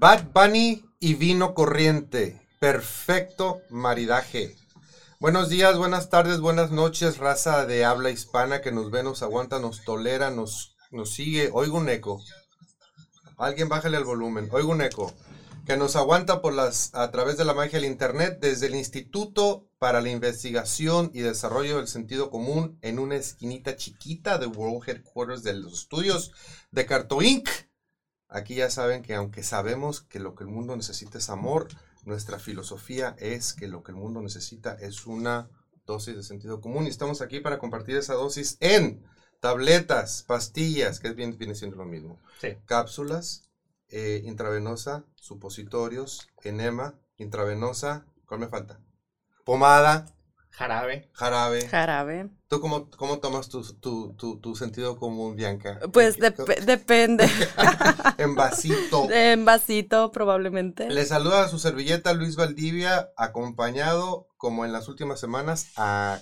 Bad Bunny y vino corriente. Perfecto maridaje. Buenos días, buenas tardes, buenas noches, raza de habla hispana que nos ve, nos aguanta, nos tolera, nos, nos sigue. Oigo un eco. Alguien bájale el volumen. Oigo un eco. Que nos aguanta por las, a través de la magia del Internet desde el Instituto para la Investigación y Desarrollo del Sentido Común en una esquinita chiquita de World Headquarters de los estudios de Carto Inc. Aquí ya saben que aunque sabemos que lo que el mundo necesita es amor, nuestra filosofía es que lo que el mundo necesita es una dosis de sentido común y estamos aquí para compartir esa dosis en tabletas, pastillas, que es bien, viene siendo lo mismo, Sí. cápsulas, eh, intravenosa, supositorios, enema, intravenosa, ¿cuál me falta? Pomada, Jarabe. jarabe. Jarabe. ¿Tú cómo, cómo tomas tu, tu, tu, tu sentido común, Bianca? Pues ¿En- dep- depende. En vasito. en vasito, probablemente. Le saluda a su servilleta Luis Valdivia, acompañado, como en las últimas semanas, a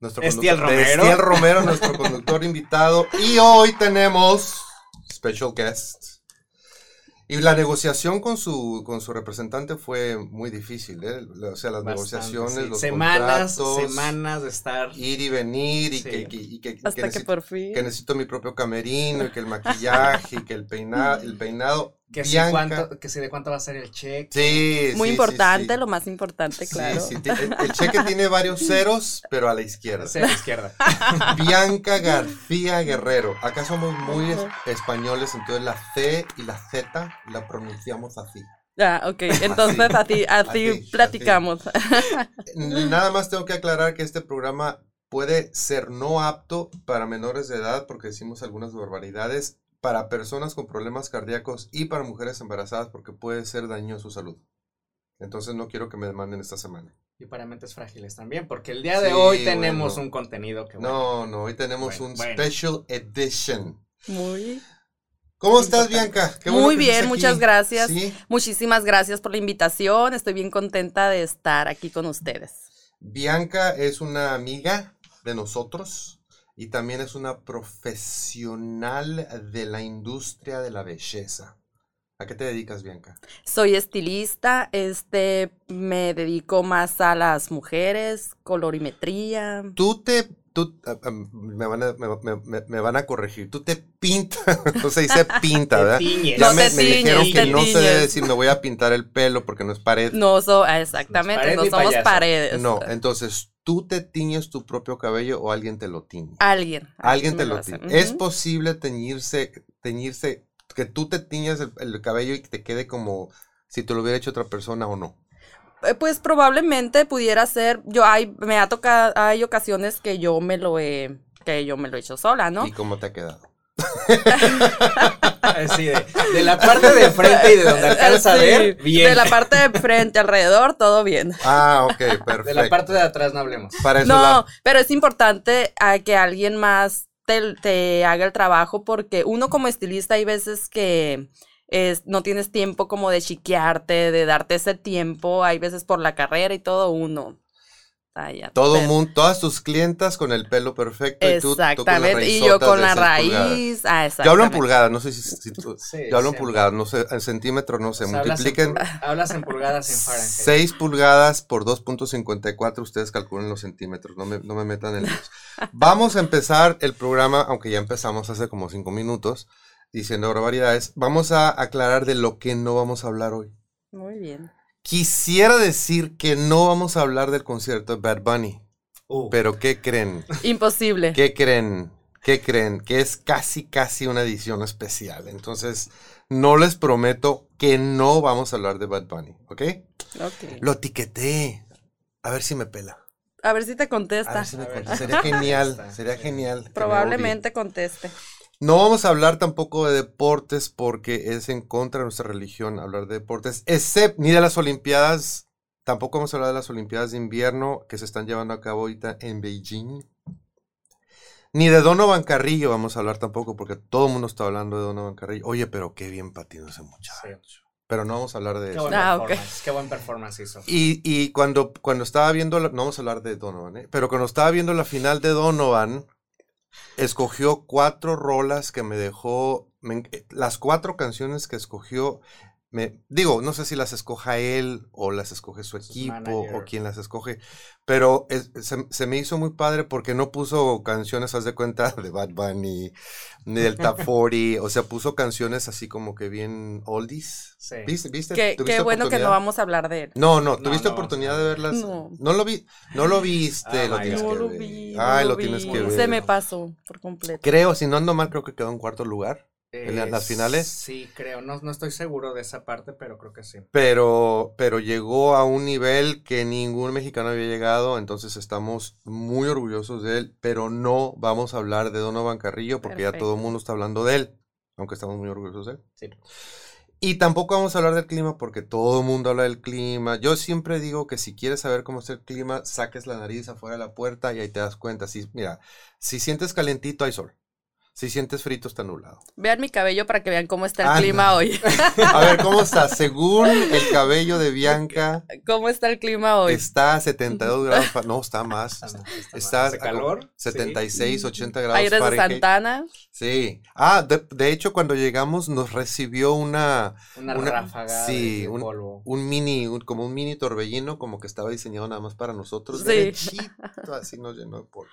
nuestro Estiel Romero. Estiel Romero, nuestro conductor invitado. Y hoy tenemos special guest. Y la negociación con su, con su representante fue muy difícil, ¿eh? O sea, las Bastante, negociaciones, sí. los Semanas, contratos, semanas de estar. ir y venir, y Sí. que, que- y que- Hasta que que, necesito- por fin. que necesito mi propio camerino, y que el maquillaje, y que el, peina, el peinado. Que Bianca- cuánto, que de cuánto va a ser el cheque. Sí, Muy sí, importante, sí, sí. lo más importante, claro. sí, el, el cheque tiene varios ceros, pero a la izquierda. Hacia la izquierda. Bianca García Guerrero. Acá somos muy es- españoles, entonces la C y la Z la pronunciamos así. Ah, ok. Entonces así, así, así, platicamos. Nada más tengo que aclarar que este programa puede ser no apto para menores de edad porque decimos algunas barbaridades, para personas con problemas cardíacos y para mujeres embarazadas porque puede ser daño a su salud. Entonces no quiero que me demanden esta semana. Y para mentes frágiles también, porque el día de Sí, hoy tenemos bueno. un contenido que. bueno, No, no, hoy tenemos Bueno, un bueno. special edition. Muy, ¿Cómo estás. Bianca? Qué bueno muy bien, muchas gracias. Sí. Muchísimas gracias por la invitación. Estoy bien contenta de estar aquí con ustedes. Bianca es una amiga de nosotros y también es una profesional de la industria de la belleza. ¿A qué te dedicas, Bianca? Soy estilista, este, me dedico más a las mujeres, colorimetría. Tú te... Tú, ah, ah, me, van a, me, me- me- me van a corregir. Tú te pintas, no se dice pinta, ¿verdad? tiñes. Ya No me, te me tiñes, dijeron te que no se debe decir me voy a pintar el pelo porque no es pared. No so, ah, exactamente, pared no somos payaso. paredes. No, entonces, ¿tú te tiñes tu propio cabello o alguien te lo tiñe? Alguien. Alguien me te lo hace. tiñe. ¿Es posible teñirse, teñirse, que tú te tiñas el, el cabello y que te quede como si te lo hubiera hecho otra persona o no? Eh, Pues probablemente pudiera ser, yo hay, me ha tocado, hay ocasiones que yo me lo he, que yo me lo he hecho sola, ¿no? ¿Y cómo te ha quedado? Así de, de la parte de frente y de donde alcanza a Sí, ver, bien. De la parte de frente alrededor, todo bien. Ah, ok, perfecto. De la parte de atrás no hablemos. Para eso No, la- pero es importante a que alguien más te, te haga el trabajo porque uno como estilista hay veces que es, no tienes tiempo como de chiquearte, de darte ese tiempo, hay veces por la carrera y todo uno. Ay, ya, todo pero- mundo, todas tus clientas con el pelo perfecto y tú, tú con Exactamente, y yo con la raíz. Ah, Yo hablo en exactamente. pulgadas, no sé si, si tú- Sí, yo hablo en pulgadas, no sé, en centímetros, no sé, O sea, hablas en multipliquen Hablas en pulgadas en Fahrenheit. 6 pulgadas por 2.54, ustedes calculen los centímetros, no me, no me metan en líos. Vamos a empezar el programa, aunque ya empezamos hace como 5 minutos, diciendo barbaridades. Vamos a aclarar de lo que no vamos a hablar hoy. Muy bien. Quisiera decir que no vamos a hablar del concierto de Bad Bunny, Uh, pero ¿qué creen? Imposible. ¿Qué creen? ¿Qué creen? Que es casi, casi una edición especial. Entonces, no les prometo que no vamos a hablar de Bad Bunny, ¿ok? Ok. Lo etiqueté. A ver si me pela. A ver si te A contesta. ver si me A ver. contesta. Sería genial, sería genial. Probablemente conteste. No vamos a hablar tampoco de deportes porque es en contra de nuestra religión hablar de deportes, excepto ni de las Olimpiadas. Tampoco vamos a hablar de las Olimpiadas de invierno que se están llevando a cabo ahorita en Beijing. Ni de Donovan Carrillo vamos a hablar tampoco porque todo el mundo está hablando de Donovan Carrillo. Oye, pero qué bien patinó ese muchacho. sí. Pero no vamos a hablar de Qué eso. buen Ah, ok. performance. Qué buen performance hizo. Y, y cuando, cuando estaba viendo, la- no vamos a hablar de Donovan, ¿eh? pero cuando estaba viendo la final de Donovan, escogió cuatro rolas que me dejó eh, las cuatro canciones que escogió, me, digo, no sé si las escoja él o las escoge su equipo manager. o quién las escoge, pero es- se, se me hizo muy padre porque no puso canciones, haz de cuenta, de Bad Bunny, ni del Top 40, o sea, puso canciones así como que bien oldies. Sí. ¿Viste? ¿Viste? Qué, ¿Tuviste qué bueno que no vamos a hablar de él. No, no, ¿tuviste no, oportunidad de verlas? no. No lo vi, no lo viste, Oh lo tienes que No lo ver. vi. no Ay, lo lo tienes que ver. Se me pasó por completo. Creo, si no ando mal, creo que quedó en cuarto lugar. ¿En la- las finales? Sí, creo. No, no estoy seguro de esa parte, pero creo que sí. Pero, pero llegó a un nivel que ningún mexicano había llegado, entonces estamos muy orgullosos de él, pero no vamos a hablar de Donovan Carrillo porque ya todo el mundo está hablando de él, aunque estamos muy orgullosos de él. Sí. Y tampoco vamos a hablar del clima porque todo el mundo habla del clima. Yo siempre digo que si quieres saber cómo está el clima, saques la nariz afuera de la puerta y ahí te das cuenta. Si, mira, si sientes calentito hay sol. Si sientes frito está nublado. Vean mi cabello para que vean cómo está el Anda. clima hoy. A ver, ¿cómo está? Según el cabello de Bianca, ¿Cómo está el clima hoy? está a 72 grados. fa- No, está más. Está, está, Está ¿Hace a calor? 76, 80 grados Aires de Fahrenheit. Santana. Sí. Ah, de, de hecho, cuando llegamos nos recibió una. Una, Una- ráfaga sí, de, un- polvo. un mini, un- como un mini torbellino, como que estaba diseñado nada más para nosotros. Sí. derechito, así nos llenó de polvo.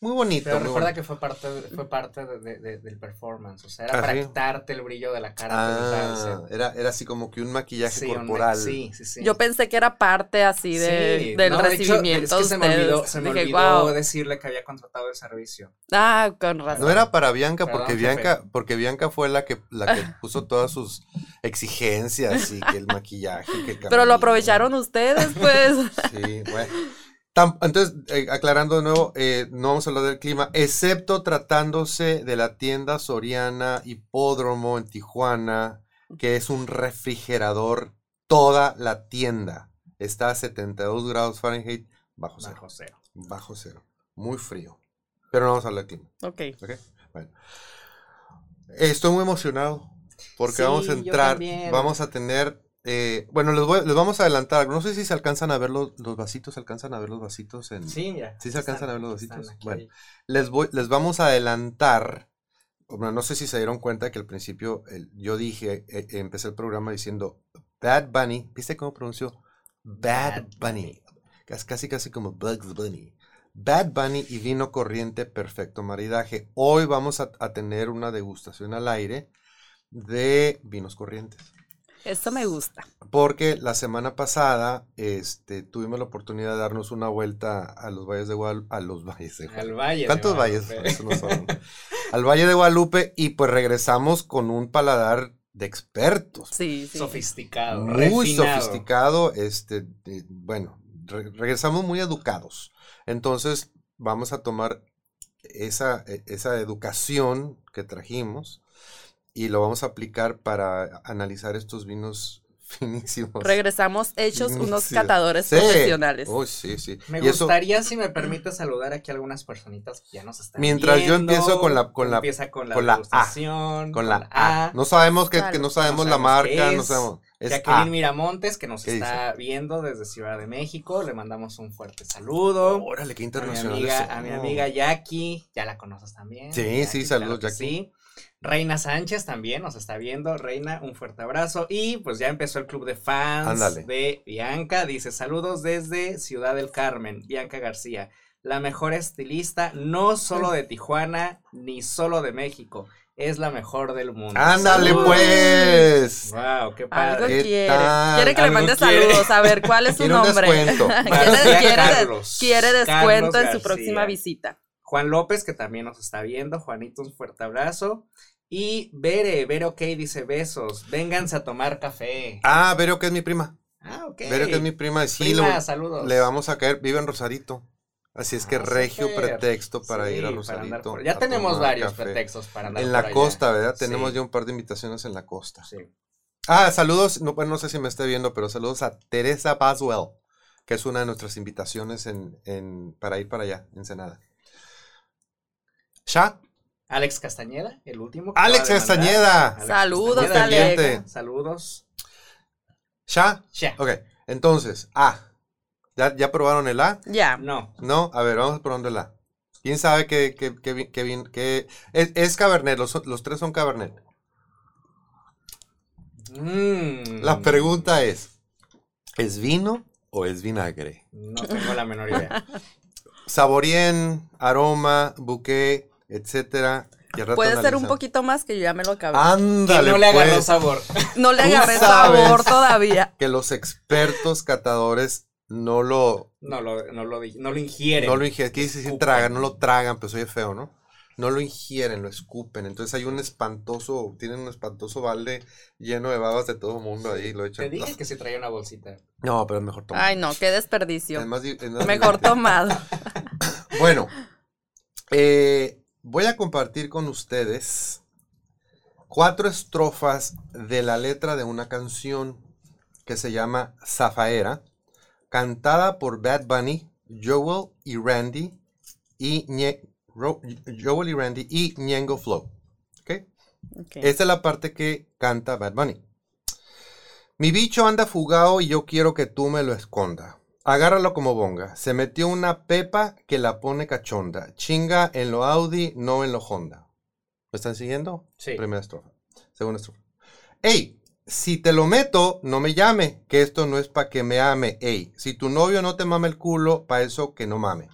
Muy bonito. Pero muy recuerda bonito. que fue parte, de- fue parte de- de- de- del performance. O sea, era ¿Ah, para sí? quitarte el brillo de la cara. Ah, era, era así como que un maquillaje Sí, un me- corporal. Sí, sí, sí. Yo pensé que era parte así de, Sí, del no, de hecho, recibimiento. es que se me olvidó, ustedes. se me Dije, olvidó "Guau". decirle que había contratado el servicio. Ah, con razón. No era para Bianca, Perdón, porque jefe. Bianca, porque Bianca fue la que, la que puso todas sus exigencias y que el maquillaje, que el Pero lo aprovecharon ustedes, pues. Sí, bueno. Tam- Entonces, eh, aclarando de nuevo, eh, no vamos a hablar del clima, excepto tratándose de la tienda Soriana Hipódromo en Tijuana, que es un refrigerador, toda la tienda está a 72 grados Fahrenheit bajo cero. Bajo cero. Bajo cero. Muy frío. Pero no vamos a hablar del clima. ok. ¿ok? Bueno. Estoy muy emocionado porque Sí, vamos a entrar, vamos a tener, eh, bueno, les, voy- les vamos a adelantar, no sé si se alcanzan a ver los, los vasitos, se alcanzan a ver los vasitos en... Sí, mira. ¿Sí se alcanzan a ver los vasitos? aquí. Bueno. Les, voy, les vamos a adelantar, bueno, no sé si se dieron cuenta que al principio el- yo dije, eh, empecé el programa diciendo Bad Bunny, ¿viste cómo pronunció? Bad, Bad Bunny. Casi, casi casi como Bugs Bunny. Bad Bunny y vino corriente, perfecto maridaje. Hoy vamos a, a tener una degustación al aire de vinos corrientes. Esto me gusta. Porque la semana pasada este, tuvimos la oportunidad de darnos una vuelta a los valles de Guadalupe. A los valles de Al valle. de ¿Cuántos valles? Guadalupe. Eso no son. Al Valle de Guadalupe y pues regresamos con un paladar de expertos. Sí, sí. Sofisticado. Muy refinado. sofisticado. Este, de- bueno, re- regresamos muy educados. Entonces vamos a tomar esa, e- esa educación que trajimos y lo vamos a aplicar para analizar estos vinos finísimos. Regresamos hechos unos Sí. catadores Sí. profesionales. Uy, sí, sí. Me Y eso- gustaría, si me permite, saludar aquí a algunas personitas que ya nos están Mientras yo empiezo con la- con la- Empieza con la con la A. con la A. No sabemos que, que no sabemos No la marca, no sabemos. Es Jacqueline A. Miramontes, que nos ¿Qué está viendo desde Ciudad de México. Le mandamos un fuerte saludo. Órale, qué A mi, internacional. amiga, a mi amiga Jackie, ya la conoces también. Sí, sí, saludos, que Jackie. Sí. Reina Sánchez también nos está viendo. Reina, un fuerte abrazo. Y pues ya empezó el club de fans Ándale. de Bianca. Dice: Saludos desde Ciudad del Carmen, Bianca García. La mejor estilista, no solo de Tijuana, ni solo de México. Es la mejor del mundo. Ándale, Saludos. pues. Wow, qué Algo padre. ¿Qué quiere. Quiere que le Algo mande quiere. saludos. A ver, ¿cuál es su Quiere un nombre? descuento. Quiere, quiere, Carlos. quiere descuento Carlos en su próxima visita. Juan López, que también nos está viendo. Juanito, un fuerte abrazo. Y Bere, Bere OK dice besos. Vénganse a tomar café. Ah, Vero que es mi prima. Ah, ok. Vero que es mi prima. Sí, Prima, le, saludos. le vamos a caer. Vive en Rosarito. Así es que Ah, regio pretexto para Sí, ir a Rosarito. por- Ya a tenemos varios café. pretextos para andar En por la allá. costa, ¿verdad? Tenemos Sí. ya un par de invitaciones en la costa. Sí. Ah, saludos. No, no sé si me esté viendo, pero saludos a Teresa Baswell, que es una de nuestras invitaciones en, en, para ir para allá, Ensenada. ¿Ya? Alex Castañeda, el último. Alex. Castañeda. Alex Saludos, Castañeda, Alex. Saludos. ¿Ya? Ya. Ok, entonces, A. ¿Ya, ¿Ya probaron el A? Ya. No. No, a ver, vamos probando el A. ¿Quién sabe qué, qué, qué, qué- es, es Cabernet, los, los tres son Cabernet. Mm. La pregunta es, ¿es vino o es vinagre? No tengo la menor idea. Saborien, aroma, bouquet, etcétera. Puede ser un poquito más que yo ya me lo acabé. Que Ándale, no le agarró pues, sabor. no le agarré sabor todavía. que los expertos catadores no lo, No lo, no lo, no lo ingieren. no lo ingieren. ¿Qué dice decir Escupen. tragan? No lo tragan, pues oye feo, ¿no? No lo ingieren, lo escupen. Entonces hay un espantoso, tienen un espantoso balde lleno de babas de todo el mundo ahí. Lo echan. Te dije que si traía una bolsita. No, pero es mejor tomar. Ay, no, qué desperdicio. Es más di- es más Mejor tomado. Bueno, eh, voy a compartir con ustedes cuatro estrofas de la letra de una canción que se llama Zafaera, cantada por Bad Bunny, Joel y Randy y Ñe- Joel y Randy y Ñengo Flow. ¿ok? Ok. Esta es la parte que canta Bad Bunny. Mi bicho anda fugado y yo quiero que tú me lo esconda. Agárralo como bonga. Se metió una pepa que la pone cachonda. Chinga en lo Audi, no en lo Honda. ¿Me están siguiendo? Sí. Primera estrofa. Segunda estrofa. Ey, si te lo meto, no me llame, que esto no es pa' que me ame. Ey, si tu novio no te mame el culo, pa' eso que no mame.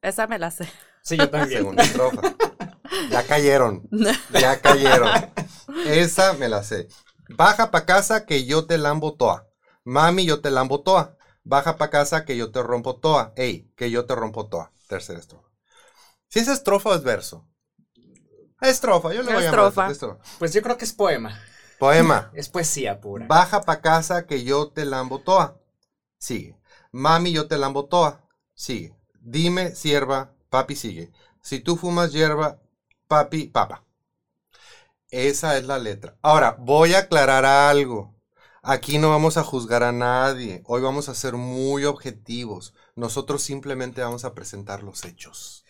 Esa me la sé. Sí, yo también. Segunda estrofa. Ya cayeron. Ya cayeron. Esa me la sé. Baja pa' casa que yo te lambo toa. Mami, yo te lambo toa. Baja pa' casa que yo te rompo toa. Ey, que yo te rompo toa. Tercera estrofa. Si es estrofa o es verso. Estrofa, yo le voy a llamar Estrofa. estrofa. Pues yo creo que es poema. Poema. Es poesía pura. Baja pa' casa que yo te lambo toa. Sigue. Mami, yo te lambo toa. Sigue. Dime, sierva, papi sigue. Si tú fumas hierba, papi, papa. Esa es la letra. Ahora, voy a aclarar algo. Aquí no vamos a juzgar a nadie. Hoy vamos a ser muy objetivos. Nosotros simplemente vamos a presentar los hechos.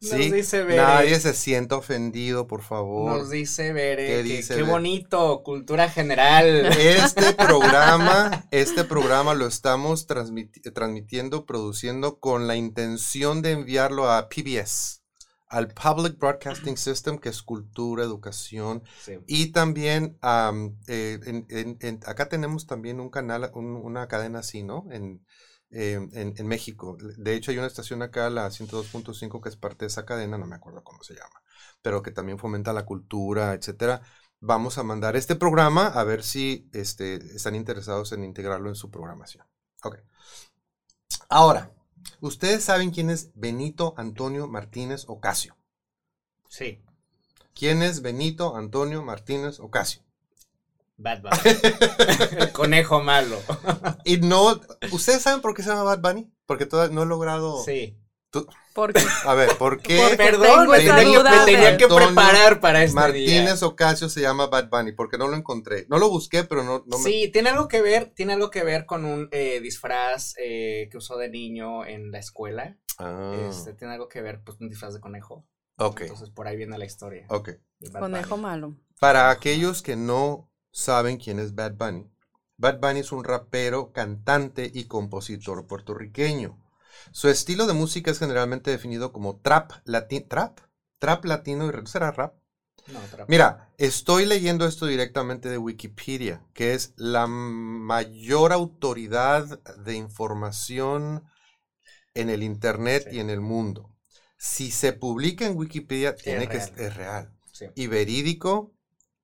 Nos ¿Sí? dice Bere. Nadie se sienta ofendido, por favor. Nos dice Bere. ¿Qué que- dice qué Bere? bonito. Cultura general. Este programa, este programa lo estamos transmiti- transmitiendo, produciendo con la intención de enviarlo a PBS, al Public Broadcasting System, que es cultura, educación, Sí. y también am, eh, en- en- en- acá tenemos también un canal, un- una cadena así, ¿no? En, eh, en, en México. De hecho, hay una estación acá, la 102.5, que es parte de esa cadena, no me acuerdo cómo se llama, pero que también fomenta la cultura, etcétera. Vamos a mandar este programa a ver si este, están interesados en integrarlo en su programación. Ok. Ahora, ustedes saben quién es Benito Antonio Martínez Ocasio. Sí. ¿Quién es Benito Antonio Martínez Ocasio? Bad Bunny. El conejo malo. Y no, ¿ustedes saben por qué se llama Bad Bunny? Porque todavía no he logrado. Sí. Porque A ver, ¿por qué Porque Perdón, tengo me tenía, me de- tenía que Antonio preparar para este Martínez día. Ocasio se llama Bad Bunny? Porque no lo encontré. No lo busqué, pero no, no me. Sí, tiene algo que ver, tiene algo que ver con un eh, disfraz eh, que usó de niño en la escuela. Ah, Este, tiene algo que ver, pues, un disfraz de conejo. ok, Entonces por ahí viene la historia. ok. conejo Bunny. malo. Para aquellos que no saben quién es Bad Bunny, Bad Bunny es un rapero, cantante y compositor puertorriqueño. Su estilo de música es generalmente definido como trap latino. ¿Trap? Trap latino y ¿no será rap? No, otra- Mira, estoy leyendo esto directamente de Wikipedia, que es la mayor autoridad de información en el Internet Sí. y en el mundo. Si se publica en Wikipedia, tiene que es real Sí, y verídico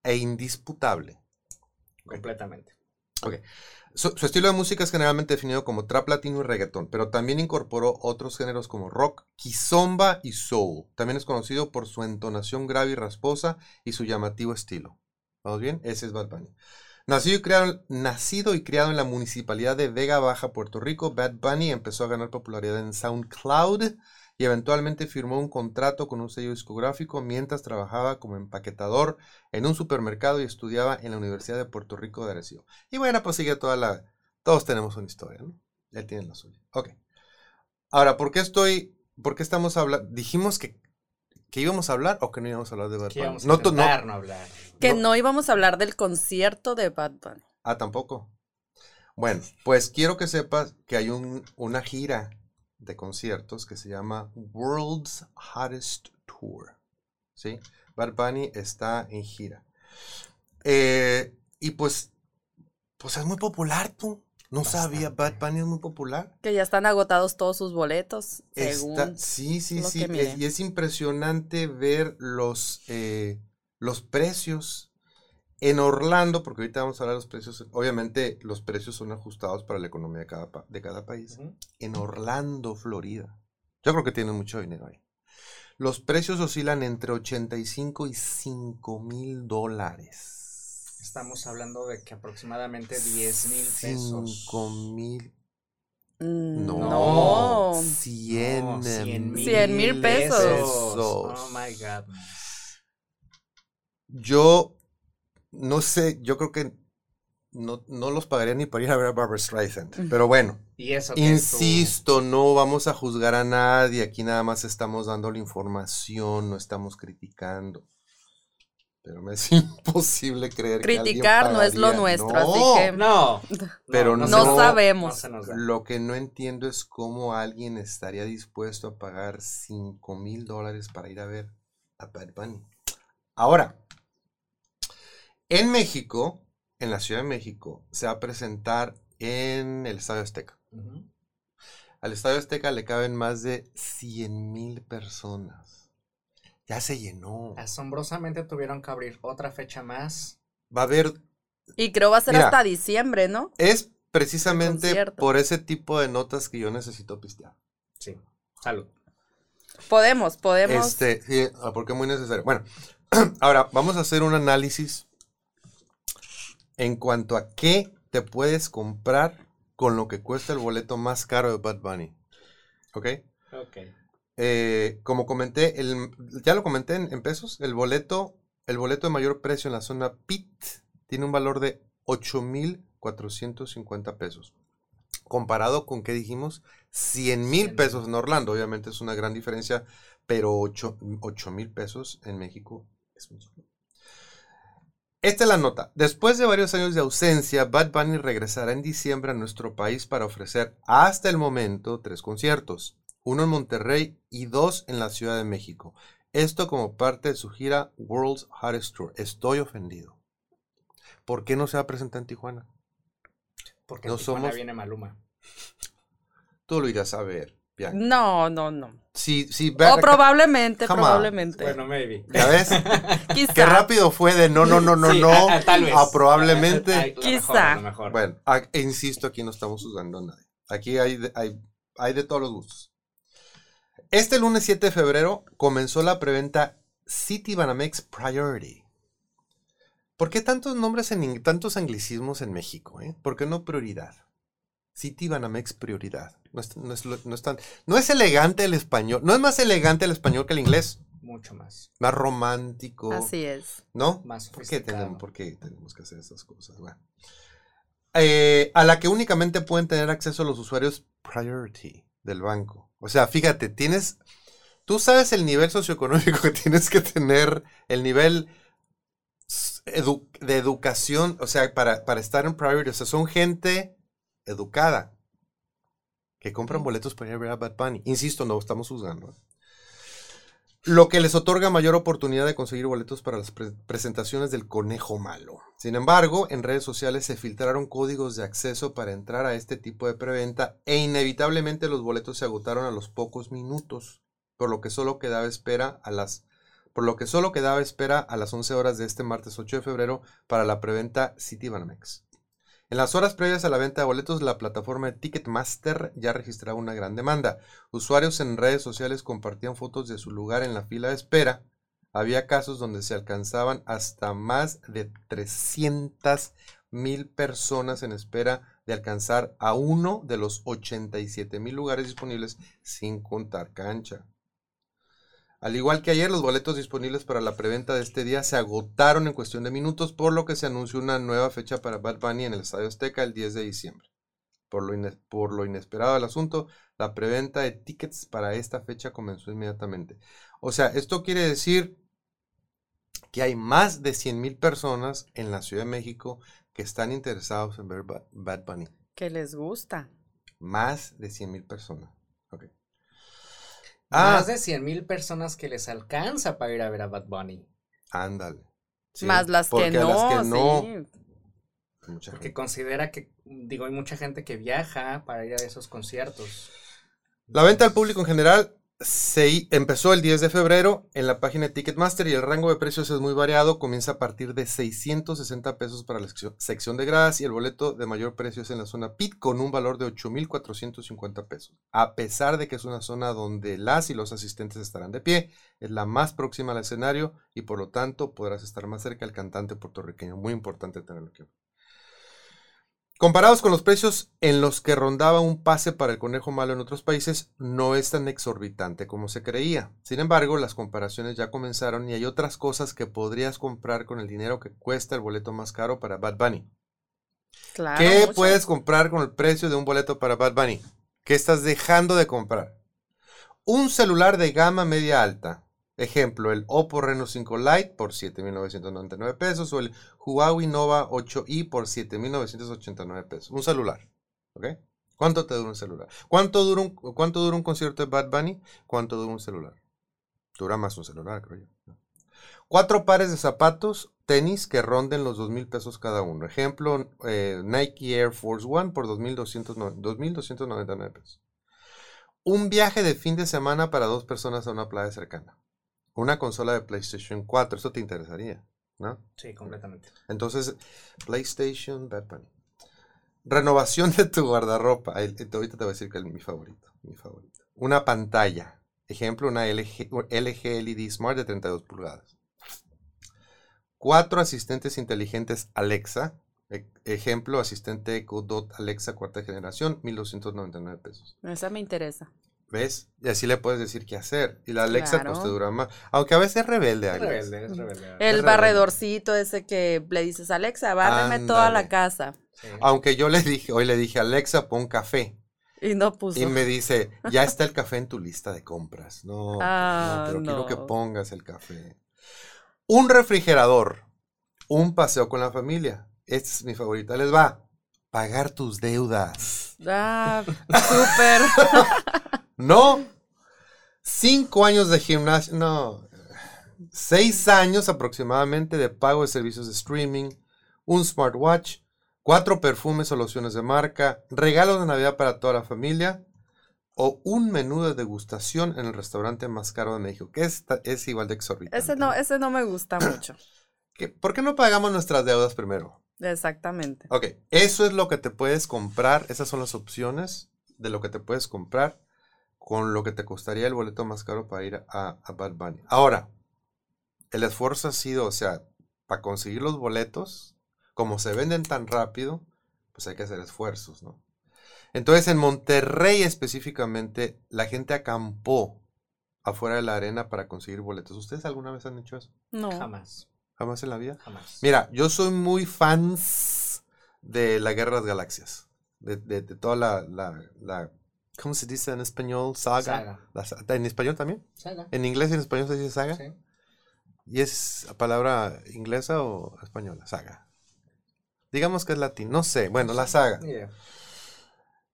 e indisputable. completamente. Su, estilo de música es generalmente definido como trap latino y reggaetón, pero también incorporó otros géneros como rock, kizomba y soul. También es conocido por su entonación grave y rasposa y su llamativo estilo. ¿Vamos bien? Ese es Bad Bunny. Nacido y, nacido y criado en la municipalidad de Vega Baja, Puerto Rico, Bad Bunny empezó a ganar popularidad en SoundCloud y eventualmente firmó un contrato con un sello discográfico mientras trabajaba como empaquetador en un supermercado y estudiaba en la Universidad de Puerto Rico de Arecibo. Y bueno, pues sigue toda la... Todos tenemos una historia, ¿no? Él tiene la suya. Ok. Ahora, ¿por qué estoy... ¿Por qué estamos hablando? Dijimos que, que íbamos a hablar o que no íbamos a hablar de Bad Que Bunny. No, to- no- no hablar. Que No. no íbamos a hablar del concierto de Bad Bunny. Ah, tampoco. Bueno, pues quiero que sepas que hay un- una gira de conciertos que se llama World's Hottest Tour. ¿Sí? Bad Bunny está en gira. Eh, y pues Pues es muy popular, tú. No sabía, Bad Bastante. Bunny es muy popular. Que ya están agotados todos sus boletos, según. Está- sí, sí, lo sí. que es- y es impresionante ver los, eh, los precios en Orlando, porque ahorita vamos a hablar de los precios. Obviamente, los precios son ajustados para la economía de cada, pa- de cada país. En Orlando, Florida. Yo creo que tienen mucho dinero ahí. Los precios oscilan entre 85 y 5 mil dólares. Estamos hablando de que aproximadamente 10 mil pesos. 5 mil. Mm, No. No. 100 No, 100 mil 100 mil pesos. Oh my god. Yo no sé, yo creo que no, no los pagaría ni para ir a ver a Barbara Streisand. Pero bueno, Y eso que es tu- insisto, no vamos a juzgar a nadie. Aquí nada más estamos dando la información, no estamos criticando. Pero me es imposible creer que alguien Criticar no es lo nuestro, No. así que No. Pero no, no- sabemos. Lo que no entiendo es cómo alguien estaría dispuesto a pagar 5 mil dólares para ir a ver a Bad Bunny. Ahora, en México, en la Ciudad de México, se va a presentar en el Estadio Azteca. Al Estadio Azteca le caben más de 100 mil personas. Ya se llenó. Asombrosamente tuvieron que abrir otra fecha más. Va a haber Y creo va a ser Mira. hasta diciembre, ¿no? Es precisamente por ese tipo de notas que yo necesito pistear. Sí. Salud. Podemos, podemos. Este, sí, ah, porque es muy necesario. Bueno, ahora vamos a hacer un análisis en cuanto a qué te puedes comprar con lo que cuesta el boleto más caro de Bad Bunny. ¿Ok? Ok. Eh, como comenté, el, ya lo comenté en, en pesos, el boleto, el boleto de mayor precio en la zona PIT tiene un valor de 8,450 pesos. Comparado con, ¿qué dijimos? 100 mil 100,000. pesos en Orlando. Obviamente es una gran diferencia, pero 8 mil pesos en México es mucho. Esta es la nota. Después de varios años de ausencia, Bad Bunny regresará en diciembre a nuestro país para ofrecer hasta el momento tres conciertos uno en Monterrey y dos en la Ciudad de México. Esto como parte de su gira World's Hottest Tour. Estoy ofendido. ¿Por qué no se va a presentar en Tijuana? Porque No en Tijuana somos- viene Maluma. Tú lo irás a ver. Bianca. No, no, no. Si, si O probablemente, Come on. probablemente. Bueno, maybe. ¿Ya ves? Quizá. Qué rápido fue de no, no, no, no, Sí, no. a- a- tal vez. a probablemente. A- a- a- lo Quizá. mejor, a lo mejor. Bueno, a- e insisto, aquí no estamos juzgando a nadie. Aquí hay de, hay, hay de todos los gustos. Este lunes 7 de febrero comenzó la preventa City Banamex Priority. ¿Por qué tantos nombres en ing- tantos anglicismos en México? Eh? ¿Por qué no prioridad? City Banamex Prioridad. No es, no es no es tan- no es elegante el español. No es más elegante el español que el inglés. Mucho más. Más romántico. Así es. ¿No? Más ¿Por qué, tenemos, por qué tenemos que hacer esas cosas? Bueno. Eh, a la que únicamente pueden tener acceso los usuarios Priority del banco. O sea, fíjate, tienes. Tú sabes el nivel socioeconómico que tienes que tener, el nivel edu- de educación, o sea, para, para estar en Priority. O sea, son gente educada que compran boletos para ir a ver a Bad Bunny. Insisto, no estamos juzgando. ¿eh? Lo que les otorga mayor oportunidad de conseguir boletos para las pre- presentaciones del conejo malo. Sin embargo, en redes sociales se filtraron códigos de acceso para entrar a este tipo de preventa e inevitablemente los boletos se agotaron a los pocos minutos, por lo que solo quedaba espera a las por lo que solo quedaba espera a las 11 horas de este martes 8 de febrero para la preventa City Banamex. En las horas previas a la venta de boletos, la plataforma de Ticketmaster ya registraba una gran demanda. Usuarios en redes sociales compartían fotos de su lugar en la fila de espera. Había casos donde se alcanzaban hasta más de 300 mil personas en espera de alcanzar a uno de los 87 mil lugares disponibles sin contar cancha. Al igual que ayer, los boletos disponibles para la preventa de este día se agotaron en cuestión de minutos, por lo que se anunció una nueva fecha para Bad Bunny en el Estadio Azteca el 10 de diciembre. Por lo, ine- por lo inesperado del asunto, la preventa de tickets para esta fecha comenzó inmediatamente. O sea, esto quiere decir que hay más de 100 mil personas en la Ciudad de México que están interesados en ver Ba- Bad Bunny. Que les gusta. Más de 100 mil personas. Ok. Más Ah, de 100 mil personas que les alcanza para ir a ver a Bad Bunny. ándale. Sí, Más las que no. las que no, sí. Mucha Porque gente. considera que, digo, hay mucha gente que viaja para ir a esos conciertos. La venta al público en general se empezó el 10 de febrero en la página de Ticketmaster y el rango de precios es muy variado. Comienza a partir de 660 pesos para la sección- de gradas y el boleto de mayor precio es en la zona PIT con un valor de 8,450 pesos. A pesar de que es una zona donde las y los asistentes estarán de pie, es la más próxima al escenario y por lo tanto podrás estar más cerca del cantante puertorriqueño. Muy importante tenerlo aquí. Comparados con los precios en los que rondaba un pase para el conejo malo en otros países, no es tan exorbitante como se creía. Sin embargo, las comparaciones ya comenzaron y hay otras cosas que podrías comprar con el dinero que cuesta el boleto más caro para Bad Bunny. Claro. ¿Qué mucho. puedes comprar con el precio de un boleto para Bad Bunny? ¿Qué estás dejando de comprar? Un celular de gama media alta. Ejemplo, el Oppo Reno 5 Lite por 7.999 pesos o el Huawei Nova 8i por 7.989 pesos. Un celular. ¿Ok? ¿Cuánto te dura un celular? ¿Cuánto dura un, cuánto dura un concierto de Bad Bunny? ¿Cuánto dura un celular? Dura más un celular, creo yo. Cuatro pares de zapatos, tenis que ronden los 2.000 pesos cada uno. Ejemplo, eh, Nike Air Force One por 2.200 no- 2.299 pesos. Un viaje de fin de semana para dos personas a una playa cercana. Una consola de PlayStation 4. Esto te interesaría, ¿no? Sí, completamente. Entonces, PlayStation, Bad Bunny. Renovación de tu guardarropa. Ahorita te voy a decir que es mi favorito. Mi favorito. Una pantalla. Ejemplo, una LG, LG LED Smart de 32 pulgadas. Cuatro asistentes inteligentes Alexa. E- ejemplo, asistente Echo Dot Alexa cuarta generación, 1299 pesos. Esa me interesa. ¿Ves? Y así le puedes decir qué hacer. Y la Alexa pues Claro. te dura más. Aunque a veces es rebelde. Es Alexa. rebelde, es rebelde. El rebelde. barredorcito ese que le dices, Alexa, bárreme toda la casa. Sí. Aunque yo le dije, hoy le dije, Alexa, pon café. Y no puso. Y me dice, ya está el café en tu lista de compras. No, Ah, no pero quiero que pongas el café. Un refrigerador. Un paseo con la familia. Esta es mi favorita. Les va. Pagar tus deudas. Ah, súper. No. Cinco años de gimnasio. No. Seis años aproximadamente de pago de servicios de streaming. Un smartwatch. Cuatro perfumes o lociones de marca. Regalos de Navidad para toda la familia. O un menú de degustación en el restaurante más caro de México. Que es, es igual de exorbitante. Ese no, ese no me gusta mucho. ¿Qué- ¿Por qué no pagamos nuestras deudas primero? Exactamente. Ok, eso es lo que te puedes comprar, esas son las opciones de lo que te puedes comprar con lo que te costaría el boleto más caro para ir a, a Bad Bunny. Ahora, el esfuerzo ha sido, o sea, para conseguir los boletos, como se venden tan rápido, pues hay que hacer esfuerzos, ¿no? Entonces, en Monterrey específicamente, la gente acampó afuera de la arena para conseguir boletos. ¿Ustedes alguna vez han hecho eso? No. Jamás, ¿Jamás en la vida? jamás. Mira, yo soy muy fans de la Guerra de las Galaxias. De, de- de toda la, la, la- ¿Cómo se dice en español? Saga. ¿En español también? Saga. ¿En inglés y en español se dice saga? Sí. ¿Y es palabra inglesa o española? Saga. Digamos que es latín. No sé. Bueno, la saga.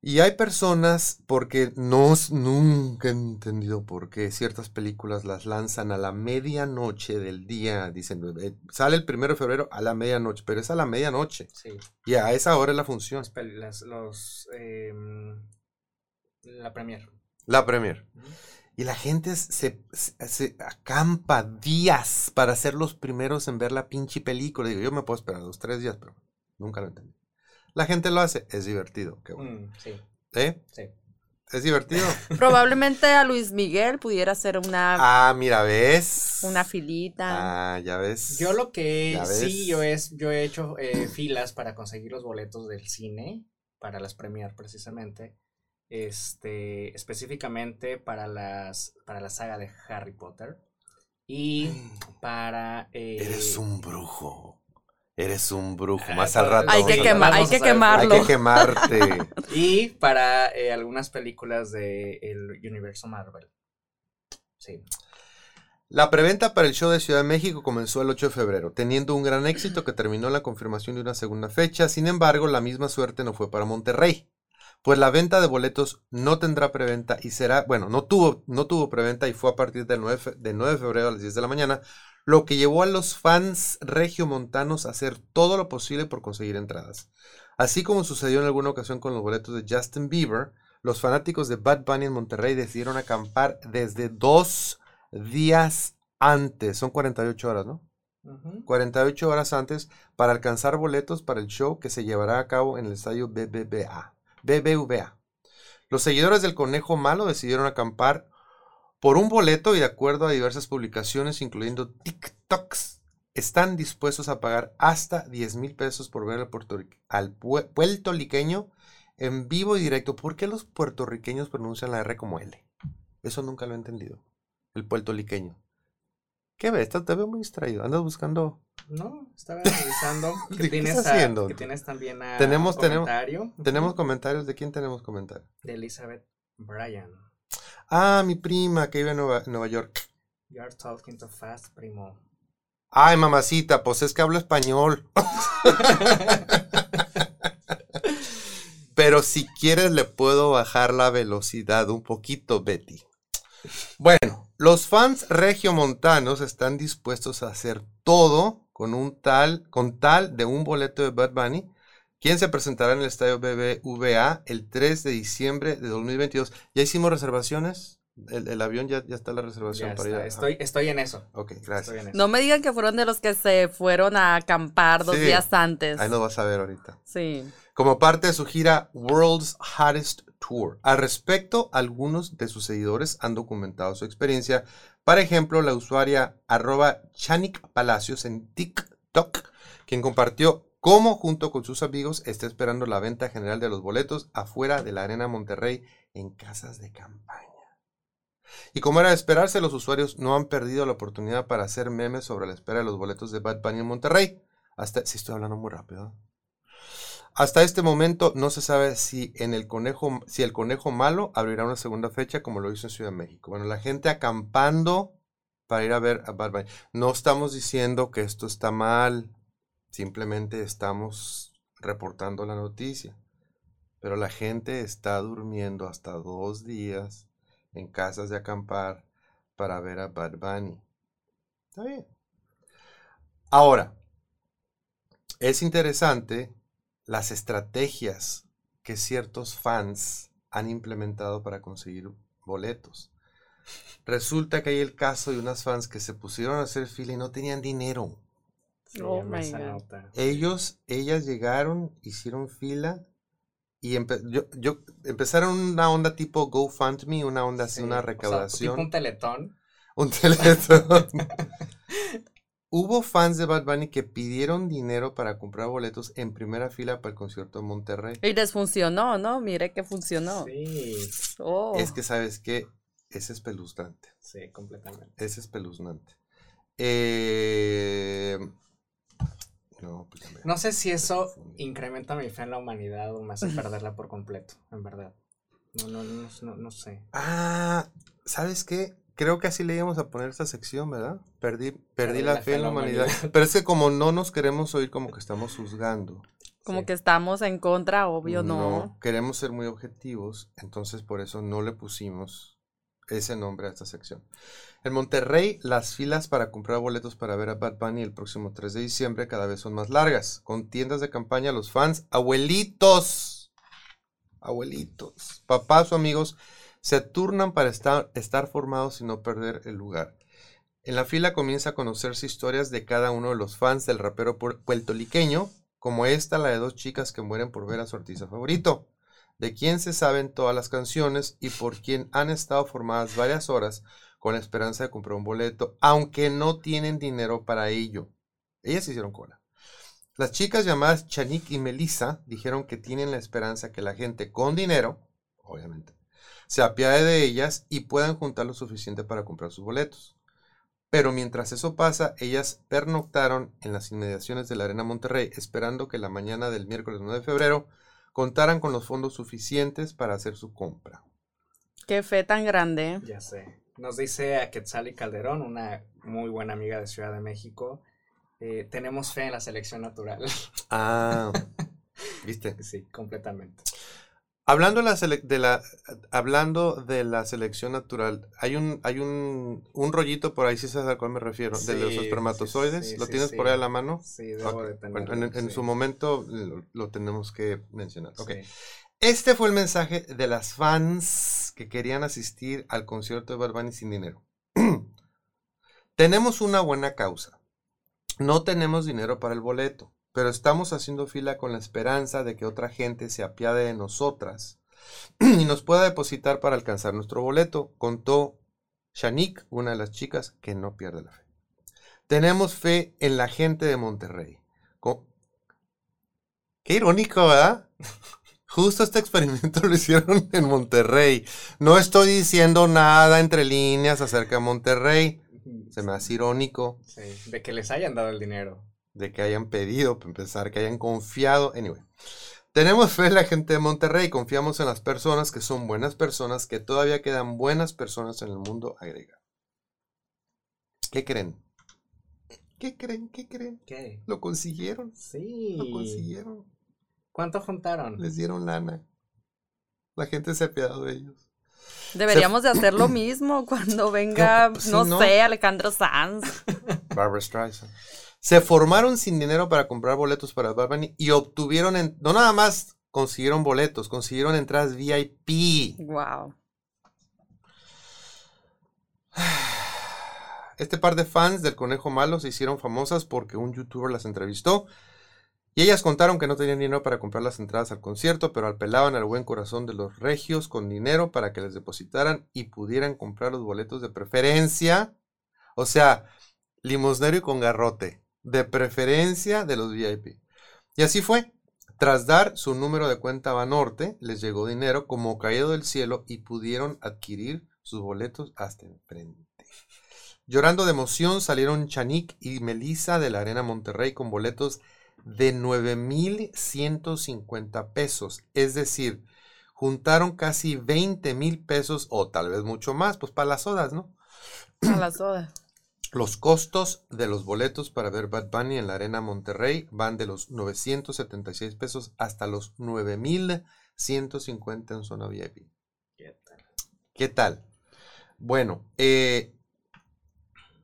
Y hay personas, porque no, nunca he entendido por qué ciertas películas las lanzan a la medianoche del día. Dicen, eh, sale el primero de febrero a la medianoche, pero es a la medianoche. Sí. Y a esa hora es la función. Las los, em, la premier. La premier. Y la gente se, se- se acampa días para ser los primeros en ver la pinche película. Digo, yo me puedo esperar dos, tres días, pero nunca lo entendí. La gente lo hace, es divertido. Qué bueno. Mm, sí, ¿Eh? sí. ¿Es divertido? Probablemente a Luis Miguel pudiera ser una, ah, mira, ¿ves? una filita. Ah, ya ves. Yo lo que sí, yo, es, yo he hecho eh, filas para conseguir los boletos del cine, para las premier precisamente, este, específicamente para, las, para la saga de Harry Potter y para... eh, Eres un brujo. Eres un brujo. Más al rato. hay que, a quema- hablar. hay que quemarlo. Hay que quemarte. Y para eh, algunas películas del universo Marvel. Sí. La preventa para el show de Ciudad de México comenzó el 8 de febrero, teniendo un gran éxito que terminó en la confirmación de una segunda fecha. Sin embargo, la misma suerte no fue para Monterrey, pues la venta de boletos no tendrá preventa y será, bueno, no tuvo, no tuvo preventa y fue a partir del 9, fe- del 9 de febrero a las 10 de la mañana, lo que llevó a los fans regiomontanos a hacer todo lo posible por conseguir entradas. Así como sucedió en alguna ocasión con los boletos de Justin Bieber, los fanáticos de Bad Bunny en Monterrey decidieron acampar desde dos días antes. Son 48 horas, ¿no? Ujú. 48 horas antes para alcanzar boletos para el show que se llevará a cabo en el estadio BBVA. BBVA. Los seguidores del Conejo Malo decidieron acampar por un boleto y de acuerdo a diversas publicaciones, incluyendo TikToks, están dispuestos a pagar hasta 10 mil pesos por ver al, al pue- puertorriqueño en vivo y directo. ¿Por qué los puertorriqueños pronuncian la R como L? Eso nunca lo he entendido. El puertorriqueño. ¿Qué ves? Te te veo muy distraído. Andas buscando. No, estaba revisando ¿Qué estás a- haciendo? que tienes también a Tenemos- tenemos- comentario ¿Tenemos comentarios? ¿De quién tenemos comentarios? de Elizabeth Bryan. Ah, mi prima que vive en Nueva, Nueva York. You're talking too fast, primo. Ay, mamacita, pues es que hablo español. Pero si quieres le puedo bajar la velocidad un poquito, Betty. Bueno, los fans regiomontanos están dispuestos a hacer todo con un tal, con tal de un boleto de Bad Bunny, quien se presentará en el estadio BBVA el 3 de diciembre de 2022. ¿Ya hicimos reservaciones? El, el avión ya, ya está la reservación Ya para está, ir a- Estoy, estoy en eso. Ok, gracias. Estoy en eso. No me digan que fueron de los que se fueron a acampar dos Sí. días antes. Ahí nos vas a ver ahorita. Sí. como parte de su gira World's Hottest Al respecto, algunos de sus seguidores han documentado su experiencia. Por ejemplo, la usuaria arroba Chanik Palacios en TikTok, quien compartió cómo junto con sus amigos está esperando la venta general de los boletos afuera de la Arena Monterrey en casas de campaña. Y como era de esperarse, los usuarios no han perdido la oportunidad para hacer memes sobre la espera de los boletos de Bad Bunny en Monterrey. Hasta, si estoy hablando muy rápido. ¿eh? Hasta este momento no se sabe si en el conejo, si el conejo malo abrirá una segunda fecha como lo hizo en Ciudad de México. Bueno, la gente acampando para ir a ver a Bad Bunny. No estamos diciendo que esto está mal, simplemente estamos reportando la noticia. Pero la gente está durmiendo hasta dos días en casas de acampar para ver a Bad Bunny. Está bien. Ahora, es interesante las estrategias que ciertos fans han implementado para conseguir boletos. Resulta que hay el caso de unas fans que se pusieron a hacer fila y no tenían dinero. Sí, Oh my God. Ellos, ellas llegaron, hicieron fila y empe- yo, yo- empezaron una onda tipo GoFundMe, una onda así, Sí, una o sea, recaudación. tipo un teletón. Un teletón. Hubo fans de Bad Bunny que pidieron dinero para comprar boletos en primera fila para el concierto de Monterrey. Y les funcionó, ¿no? Mire que funcionó. Sí, Oh. Es que, ¿sabes qué? Es espeluznante. sí, completamente. Es espeluznante. Eh, No, pues No sé si eso incrementa mi fe en la humanidad o me hace perderla por completo, en verdad. No, no, no, no, no sé. Ah, ¿sabes qué? Creo que así le íbamos a poner esta sección, ¿verdad? Perdí, perdí la, fe en la humanidad. Pero es que como no nos queremos oír como que estamos juzgando. Como Sí. que estamos en contra, obvio, no. Queremos ser muy objetivos, entonces por eso no le pusimos ese nombre a esta sección. En Monterrey, las filas para comprar boletos para ver a Bad Bunny el próximo 3 de diciembre cada vez son más largas. Con tiendas de campaña, los fans, abuelitos, abuelitos, papás o amigos, se turnan para estar, formados y no perder el lugar. En la fila comienza a conocerse historias de cada uno de los fans del rapero puer- puertorriqueño, como esta, la de dos chicas que mueren por ver a su artista favorito, de quien se saben todas las canciones y por quien han estado formadas varias horas con la esperanza de comprar un boleto, aunque no tienen dinero para ello. Ellas hicieron cola. Las chicas llamadas Chanik y Melissa dijeron que tienen la esperanza que la gente con dinero, obviamente, se apiade de ellas y puedan juntar lo suficiente para comprar sus boletos. Pero mientras eso pasa, ellas pernoctaron en las inmediaciones de la Arena Monterrey, esperando que la mañana del miércoles 9 de febrero contaran con los fondos suficientes para hacer su compra. Qué fe tan grande. Ya sé. Nos dice a Quetzali Calderón, una muy buena amiga de Ciudad de México. eh, tenemos fe en la selección natural. Ah, ¿viste? sí, completamente. Hablando de la, sele- de la, hablando de la selección natural, hay un, hay un, un rollito por ahí, si sabes a cuál me refiero, de los espermatozoides. sí, ¿Lo tienes por ahí a la mano? Sí, debo de tenerlo. Bueno, en, su momento lo, lo tenemos que mencionar. Este fue el mensaje de las fans que querían asistir al concierto de Bad Bunny sin dinero. tenemos una buena causa. No tenemos dinero para el boleto, pero estamos haciendo fila con la esperanza de que otra gente se apiade de nosotras y nos pueda depositar para alcanzar nuestro boleto, contó Shanique, una de las chicas que no pierde la fe. Tenemos fe en la gente de Monterrey. Qué irónico, ¿verdad? Justo este experimento lo hicieron en Monterrey. No estoy diciendo nada entre líneas acerca de Monterrey. Se me hace irónico Sí, de que les hayan dado el dinero. De que hayan pedido, para empezar, que hayan confiado. Anyway, tenemos fe en la gente de Monterrey, confiamos en las personas que son buenas personas, que todavía quedan buenas personas en el mundo, agrega. ¿Qué creen? ¿Qué creen? ¿Qué creen? ¿Qué? ¿Lo consiguieron? Sí. Lo consiguieron. ¿Cuánto juntaron? Les dieron lana. La gente se ha apiadado de ellos. Deberíamos de hacer lo mismo cuando venga, Pues ¿no? sé, Alejandro Sanz. Barbara Streisand. Se formaron sin dinero para comprar boletos para Bad Bunny y obtuvieron, en- no nada más consiguieron boletos, consiguieron entradas VIP. Wow. Este par de fans del Conejo Malo se hicieron famosas porque un youtuber las entrevistó y ellas contaron que no tenían dinero para comprar las entradas al concierto, pero apelaban al buen corazón de los regios con dinero para que les depositaran y pudieran comprar los boletos de preferencia. O sea, limosnero y con garrote, de preferencia de los VIP. Y así fue. Tras dar su número de cuenta a Banorte, les llegó dinero como caído del cielo y pudieron adquirir sus boletos hasta enfrente. Llorando de emoción salieron Chanik y Melissa de la Arena Monterrey con boletos de 9,150 pesos. Es decir, juntaron casi 20 mil pesos o tal vez mucho más, pues para las sodas, ¿no? A la soda. Los costos de los boletos para ver Bad Bunny en la Arena Monterrey van de los 976 pesos hasta los 9150 en zona VIP. ¿Qué tal? ¿Qué tal? Bueno, eh,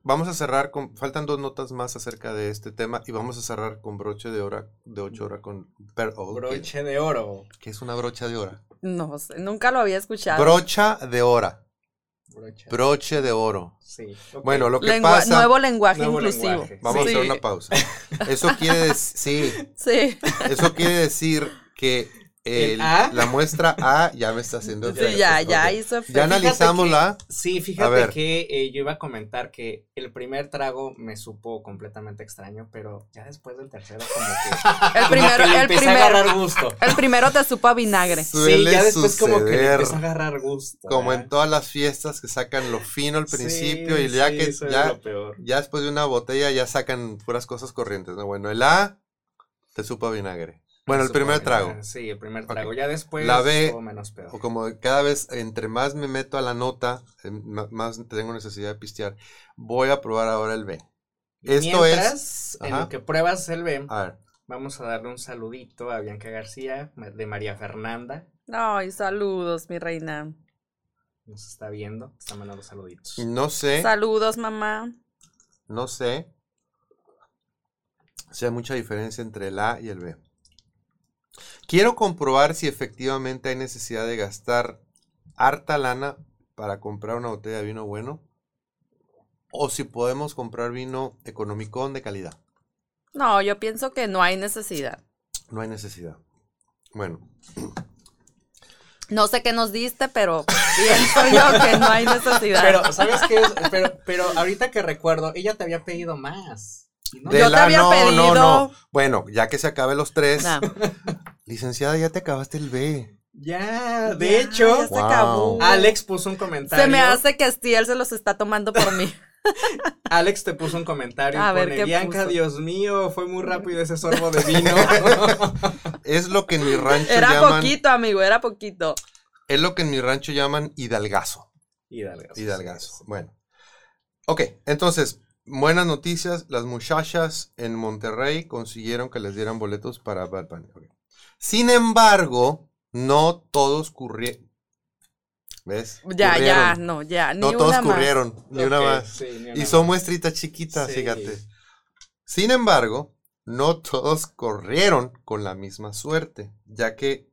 vamos a cerrar con. Faltan dos notas más acerca de este tema y vamos a cerrar con broche de hora de 8 horas con. per- oh, ¿qué- Broche de oro. ¿Qué es una brocha de hora? No sé, nunca lo había escuchado. Brocha de hora. Broche. Broche de oro. Sí. Bueno, lo que Lengua- pasa. nuevo lenguaje Nuevo inclusivo. lenguaje. Vamos Sí. a hacer una pausa. Eso quiere decir. Sí, Sí, Eso quiere decir que ¿El el- A? la muestra A ya me está haciendo Sí, ya, ya hizo. Ya analizamos la A. Sí, fíjate que eh, yo iba a comentar que el primer trago me supo completamente extraño, pero ya después del tercero como que, El primero, que le el a primero, agarrar gusto. el primero te supo a vinagre. Sí, ya después como que le a agarrar gusto. Como ¿verdad? en todas las fiestas que sacan lo fino al Sí, principio y ya sí, que ya, lo peor. ya después de una botella ya sacan puras cosas corrientes, ¿no? Bueno, el A te supo a vinagre. Bueno, el primer trago. Sí, el primer trago. Ya después La B- estuvo menos peor. O como cada vez, entre más me meto a la nota, más tengo necesidad de pistear. Voy a probar ahora el B. Esto Mientras, es. en Ajá. lo que pruebas el B, A ver. vamos a darle un saludito a Bianca García, de María Fernanda. Ay, saludos, mi reina. Nos está viendo, está mandando saluditos. No sé. Saludos, mamá. No sé si hay mucha diferencia entre el A y el B. Quiero comprobar si efectivamente hay necesidad de gastar harta lana para comprar una botella de vino bueno o si podemos comprar vino económico de calidad. No, yo pienso que no hay necesidad. No hay necesidad. Bueno, No sé qué nos diste, pero pienso yo que no hay necesidad. Pero, ¿sabes qué? es? Pero, pero ahorita que recuerdo, ella te había pedido más. ¿Y no? de Yo te la- había no, no, pedido- no. Bueno, ya que se acaben los tres. Licenciada, ya te acabaste el B. Ya, de Ya, hecho, ya se Wow. acabó. Alex puso un comentario. Se me hace que Stiel se los está tomando por mí. Alex te puso un comentario. A y ver, pone, ¿qué Bianca, puso? Dios mío, fue muy rápido ese sorbo de vino. Es lo que en mi rancho Era llaman. poquito, amigo, era poquito. Es lo que en mi rancho llaman hidalgazo. Hidalgazo. Hidalgazo. Bueno. Ok, entonces, buenas noticias. Las muchachas en Monterrey consiguieron que les dieran boletos para Bad Bunny. Sin embargo, no todos currieron. ¿Ves? Ya, ya, no, ya. Ni No todos más. currieron, ni una más. sí, ni una Y son más. muestritas chiquitas, Sí. fíjate. Sin embargo, no todos corrieron con la misma suerte, ya que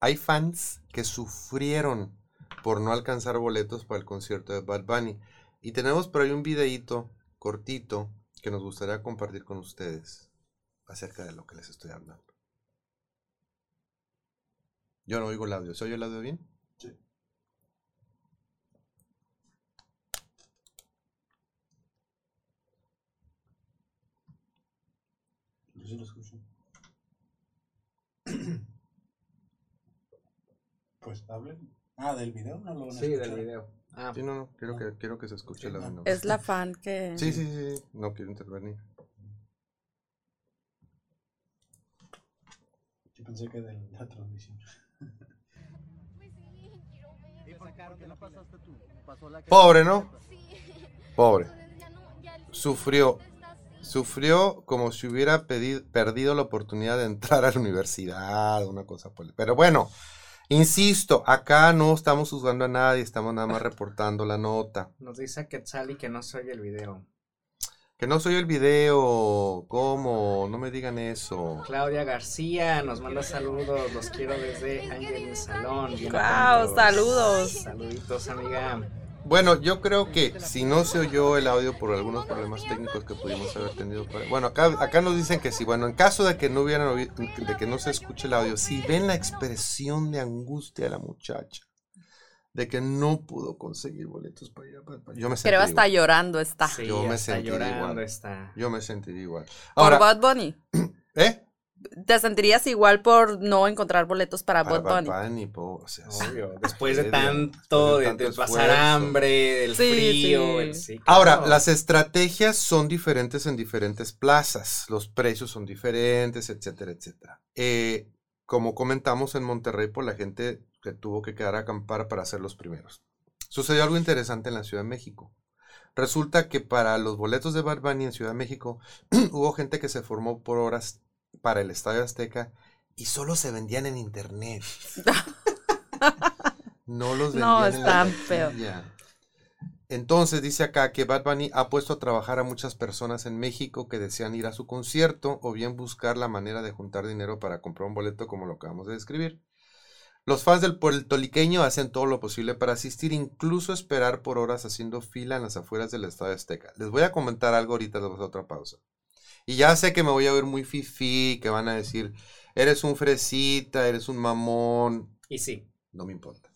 hay fans que sufrieron por no alcanzar boletos para el concierto de Bad Bunny. Y tenemos por ahí un videíto cortito que nos gustaría compartir con ustedes acerca de lo que les estoy hablando. Yo no oigo el audio. ¿Se oye el audio bien? Yo sí lo escucho. Pues hablen. Ah, del video no lo van a Sí, del video. Ah, Sí, no, no. Quiero que, quiero que se escuche audio. ¿no? Es la fan que. Sí, sí, sí. No quiero intervenir. Yo pensé que de la transmisión. Pobre, ¿no? Pobre. Sufrió. Sufrió como si hubiera pedi- perdido la oportunidad de entrar a la universidad, una cosa por el- Pero bueno, insisto, acá no estamos juzgando a nadie, estamos nada más reportando la nota. nos dice Quetzali que no se oye el video. Que no soy el video, ¿cómo? No me digan eso. Claudia García nos manda saludos, los quiero desde Angelin Salón. atentos. saludos. Saluditos, amiga. Bueno, yo creo que si no se oyó el audio por algunos problemas técnicos que pudimos haber tenido. para- Bueno, acá, acá nos dicen que sí. Bueno, en caso de que no hubieran oído, de que no se escuche el audio, si ven la expresión de angustia de la muchacha, de que no pudo conseguir boletos para ir a Bad yo me Creo sentiría hasta igual. llorando está. Sí, Yo me está sentiría llorando, igual. está. Yo me sentiría igual. Por Ahora, Bad Bunny. ¿eh? ¿Te sentirías igual por no encontrar boletos para, Para Bad Bunny? Bad Bunny, po, o sea, sí. Obvio, después de tanto, de, de de tanto pasar hambre, del Sí, frío, sí. el- sí, Ahora, las estrategias son diferentes en diferentes plazas, los precios son diferentes, etcétera, etcétera. Eh, como comentamos en Monterrey, por la gente que tuvo que quedar a acampar para ser los primeros. Sucedió algo interesante en la Ciudad de México. Resulta que para los boletos de Bad Bunny en Ciudad de México hubo gente que se formó por horas para el Estadio Azteca y solo se vendían en internet. No los vendían No, en la feo. Entonces dice acá que Bad Bunny ha puesto a trabajar a muchas personas en México que desean ir a su concierto o bien buscar la manera de juntar dinero para comprar un boleto como lo acabamos de describir. Los fans del puertoliqueño hacen todo lo posible para asistir, incluso esperar por horas haciendo fila en las afueras del Estadio Azteca. Les voy a comentar algo ahorita después de otra pausa. Y ya sé que me voy a ver muy fifi, que van a decir, eres un fresita, eres un mamón, Y sí, no me importa.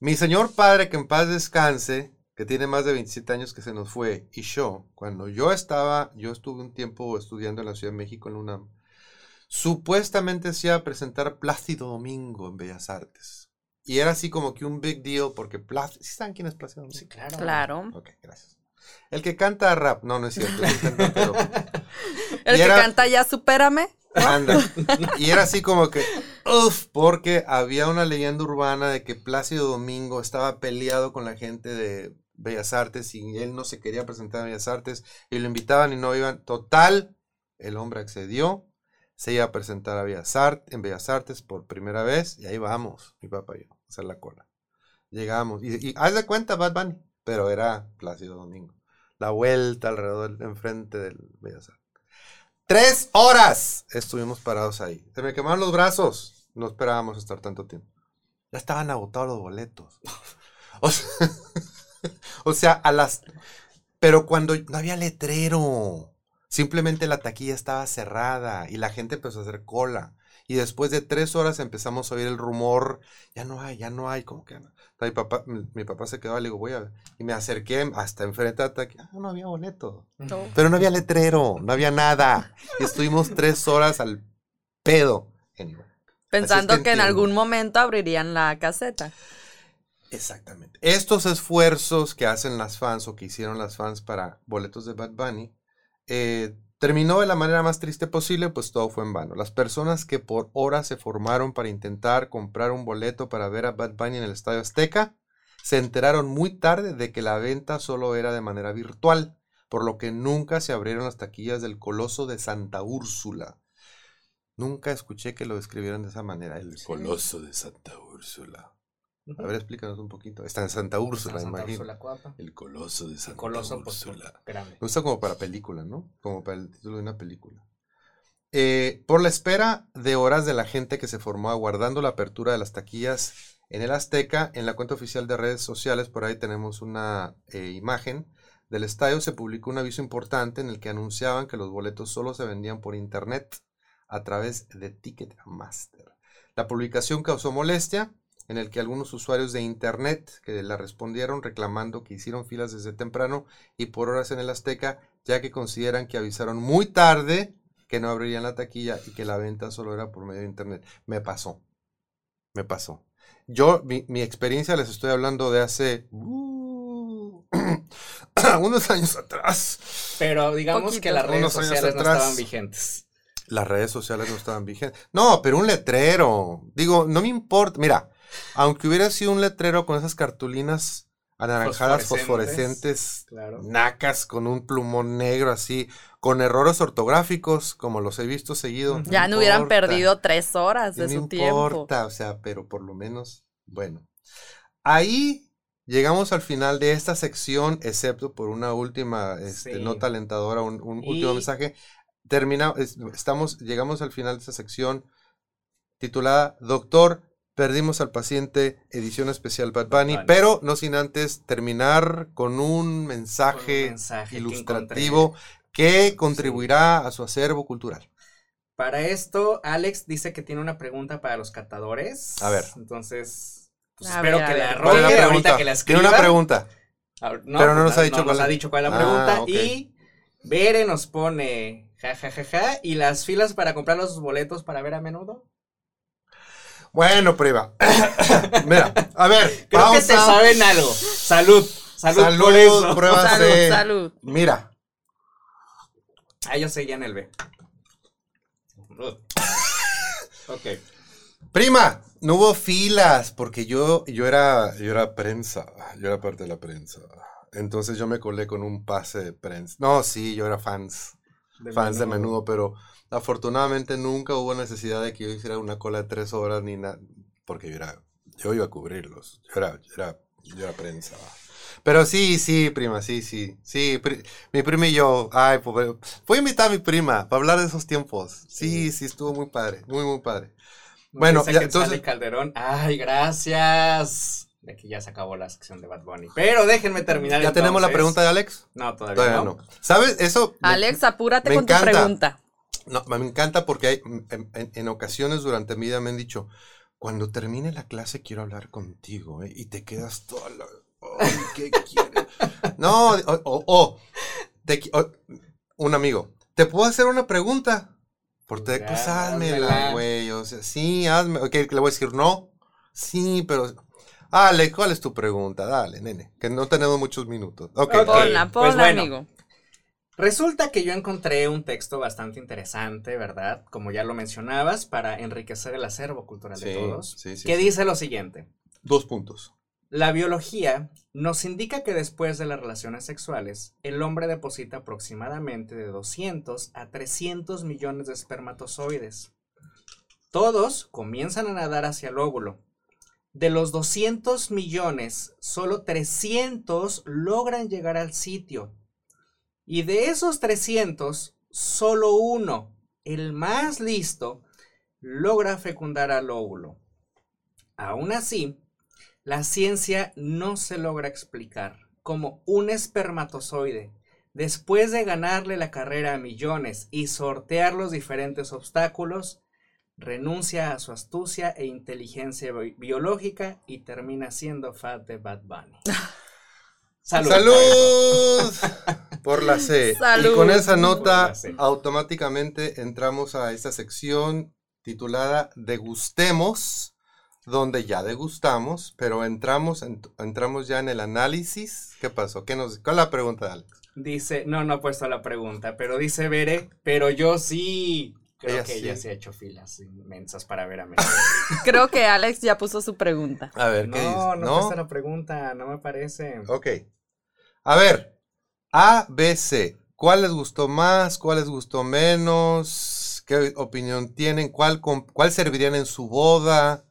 Mi señor padre, que en paz descanse, que tiene más de 27 años que se nos fue, y yo, cuando yo estaba, yo estuve un tiempo estudiando en la Ciudad de México, en UNAM, supuestamente se iba a presentar Plácido Domingo en Bellas Artes. Y era así como que un big deal, porque Plácido, ¿sí saben quién es Plácido Domingo? sí, claro. Claro. Ok, gracias. El que canta rap, no, no es cierto, es un cantautor. El Y que era- canta ya supérame. Anda. Y era así como que, uff, porque había una leyenda urbana de que Plácido Domingo estaba peleado con la gente de Bellas Artes y él no se quería presentar a Bellas Artes y lo invitaban y no iban. Total, el hombre accedió, se iba a presentar a Bellas Artes, en Bellas Artes por primera vez y ahí vamos, mi papá y yo, a hacer la cola. Llegamos y, y haz de cuenta Bad Bunny, pero era Plácido Domingo. La vuelta alrededor, enfrente del Bellas Artes. Tres horas estuvimos parados ahí. Se me quemaron los brazos. No esperábamos estar tanto tiempo. Ya estaban agotados los boletos. O sea, o sea, a las... Pero cuando no había letrero. Simplemente la taquilla estaba cerrada y la gente empezó a hacer cola. Y después de tres horas empezamos a oír el rumor. Ya no hay, ya no hay. Como que no. Mi papá, mi, papá se quedó, le digo, voy a ver. Y me acerqué hasta enfrente de la taquilla. Ah, no había boleto. No. Pero no había letrero, no había nada. Y estuvimos tres horas al pedo. Pensando es que que en algún momento abrirían la caseta. Exactamente. Estos esfuerzos que hacen las fans o que hicieron las fans para boletos de Bad Bunny, eh, terminó de la manera más triste posible, pues todo fue en vano. Las personas que por horas se formaron para intentar comprar un boleto para ver a Bad Bunny en el Estadio Azteca, se enteraron muy tarde de que la venta solo era de manera virtual, por lo que nunca se abrieron las taquillas del Coloso de Santa Úrsula. Nunca escuché que lo describieran de esa manera. El coloso de Santa Úrsula. A ver, explícanos un poquito. Está en Santa Úrsula, Santa imagino. Úrsula Coapa. El coloso de El Santa coloso pues, Úrsula. grande. Me gusta como para película, ¿no? Como para el título de una película. Eh, por la espera de horas de la gente que se formó aguardando la apertura de las taquillas en el Azteca, en la cuenta oficial de redes sociales, por ahí tenemos una eh, imagen del estadio, se publicó un aviso importante en el que anunciaban que los boletos solo se vendían por internet a través de Ticketmaster. La publicación causó molestia, en el que algunos usuarios de internet que la respondieron reclamando que hicieron filas desde temprano y por horas en el Azteca, ya que consideran que avisaron muy tarde que no abrirían la taquilla y que la venta solo era por medio de internet. Me pasó. Me pasó. Yo, mi, mi experiencia les estoy hablando de hace uh, unos años atrás. Pero digamos Poquito. que las redes sociales no estaban vigentes. Las redes sociales no estaban vigentes. No, pero un letrero. Digo, no me importa. Mira, aunque hubiera sido un letrero con esas cartulinas anaranjadas Fosforescentes. fosforescentes, Claro. nacas con un plumón negro así, con errores ortográficos, como los he visto seguido. Ya no hubieran importa. perdido tres horas de no su tiempo. importa, o sea, pero por lo menos, bueno. Ahí llegamos al final de esta sección, excepto por una última este, Sí. nota alentadora, un, un Y- último mensaje. Termina, es- estamos, llegamos al final de esta sección titulada Doctor, perdimos al paciente, edición especial Bad Bad Bunny, pero no sin antes terminar con un Con un mensaje, que ilustrativo que contribuirá a su acervo cultural. Para esto, Alex dice que tiene una pregunta para los catadores. A ver. Entonces, pues, A espero ver, que la ver. ¿Cuál es la arroje pregunta? ahorita que la escriba. Tiene una pregunta. Pero no nos ha dicho no cuál nos ha es. dicho cuál es la Ah, pregunta. Y Bere nos pone ja, ja, ja, ja, y las filas para comprar los boletos para ver a menudo. Bueno, prima. Mira, a ver, Creo pausa. que te saben algo. Salud. Salud, Salud, por eso. prueba Salud, C. salud. Mira, Ah, yo seguía en el B. ok. prima, no hubo filas porque yo, yo era, yo era prensa, yo era parte de la prensa. Entonces yo me colé con un pase de prensa. No, sí, yo era fans, fans de menudo, pero afortunadamente nunca hubo necesidad de que yo hiciera una cola de tres horas ni nada, porque yo era, yo iba a cubrirlos, yo era, yo era, yo era prensa. Pero sí, sí, prima, sí, sí, sí, pri- mi prima y yo, ay, pues, voy a invitar a mi prima para hablar de esos tiempos. Sí, sí, estuvo muy padre, muy, muy padre. Bueno, ya, entonces- Calderón. Ay, gracias. De aquí ya se acabó la sección de Bad Bunny. Pero déjenme terminar. ¿Ya tenemos la pregunta de Alex? No, todavía, Todavía no. no. ¿Sabes? Eso me- Alex, apúrate me con tu pregunta. No, me encanta porque hay, en, en- en ocasiones durante mi vida me han dicho, cuando termine la clase quiero hablar contigo, ¿eh? Y te quedas toda la... Ay, ¿qué quieres? No, o, o- o, te o- un amigo, ¿te puedo hacer una pregunta? Por te, pues házmela. güey. O sea, sí, hazme. Ok, le voy a decir no. Sí, pero... Alex, ¿cuál es tu pregunta? Dale, nene, que no tenemos muchos minutos. Ok, Ok. Ponla, pues ponla, bueno. amigo. Resulta que yo encontré un texto bastante interesante, ¿verdad? Como ya lo mencionabas, para enriquecer el acervo cultural de todos. sí, sí, que dice lo siguiente. Dos puntos. La biología nos indica que después de las relaciones sexuales, el hombre deposita aproximadamente de 200 a 300 millones de espermatozoides. Todos comienzan a nadar hacia el óvulo. De los 200 millones, solo 300 logran llegar al sitio. Y de esos 300, solo uno, el más listo, logra fecundar al óvulo. Aún así, la ciencia no se logra explicar cómo un espermatozoide, después de ganarle la carrera a millones y sortear los diferentes obstáculos, renuncia a su astucia e inteligencia bi- biológica y termina siendo fat de Bad Bunny. Salud. ¡Salud! Por la C. Salud. Y con esa nota automáticamente entramos a esta sección titulada Degustemos, donde ya degustamos, pero entramos, en- entramos ya en el análisis. ¿Qué pasó? ¿Qué nos, ¿Cuál es la pregunta, Alex? Dice, no, no ha puesto la pregunta, pero dice Bere, pero yo sí. Creo Ella que sí. ella se ha hecho filas inmensas para ver a Messi. Creo que Alex ya puso su pregunta. A ver, ¿qué dice? No, no puesta la pregunta, no me parece. Ok. A ver, A, B, C. ¿Cuál les gustó más? ¿Cuál les gustó menos? ¿qué opinión tienen? ¿Cuál, ¿Cuál servirían en su boda?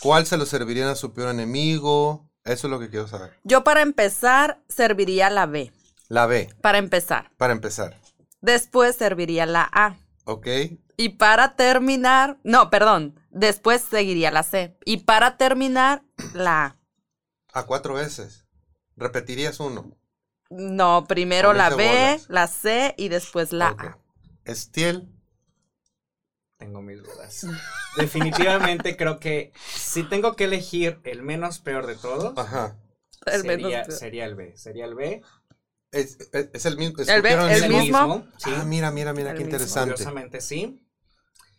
¿Cuál se lo servirían a su peor enemigo? Eso es lo que quiero saber. Yo para empezar serviría la B. La B, Para empezar. para empezar. Después serviría la A. ¿Ok? Y para terminar, no, perdón, después seguiría la C. Y para terminar, la A. A cuatro veces. Repetirías uno. No, primero la B, bolas. la C y después la. A. Estiel. Tengo mis dudas. Definitivamente creo que si tengo que elegir el menos peor de todos, Ajá. El sería, menos- sería el B. Sería el B. Es, es- es el mismo. El B- el mismo. Sí, Ah, mira, mira, mira, El qué mismo. interesante. curiosamente sí.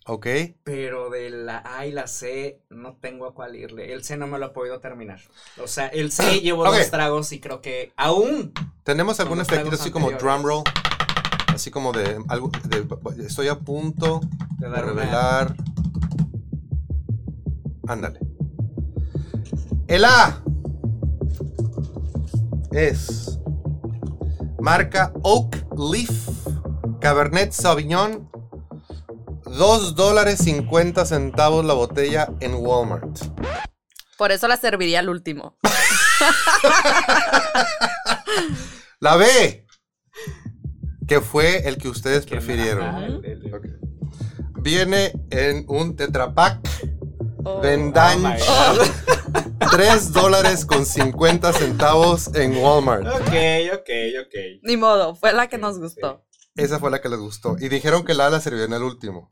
Ok. Pero de la A y la C no tengo a cuál irle. El C no me lo he podido terminar. O sea, el C llevo dos tragos y creo que aún Tenemos efectito tragos así como drum roll. Así como de algo. de- estoy a punto de de revelar. Ándale. El A es marca Oak Leaf Cabernet Sauvignon. 2 dólares 50 centavos la botella en Walmart. Por eso la serviría al último. La B, que fue el que ustedes prefirieron. el- el-. Viene en un tetrapack Oh. Vendaño. Oh my God. 3 dólares con 50 centavos en Walmart. Ok, ok, ok. Ni modo, fue la que nos gustó. Esa fue la que les gustó. Y dijeron que la A la servirían al último.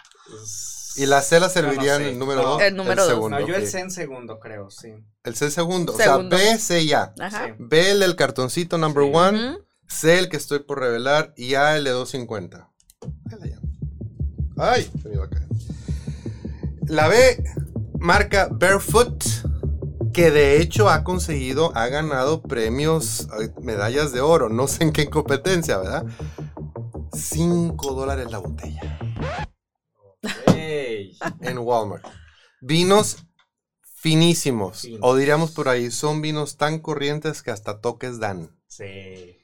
Y la C la no servirían sé. el número No. 2. El número dos. segundo. No, yo el. C en segundo, creo, sí. El C el segundo. Segundo. O sea, B, C y A. Ajá. B el del cartoncito number Sí. one. Ujú. C el que estoy por revelar. Y A el de 250. Ahí la llamo. Ay, se me iba a caer. La B marca Barefoot. Que de hecho ha conseguido, ha ganado premios, medallas de oro. No sé en qué competencia, ¿verdad? 5 dólares la botella en Walmart. Vinos finísimos. Finos. O diríamos por ahí, son vinos tan corrientes que hasta toques dan. Sí.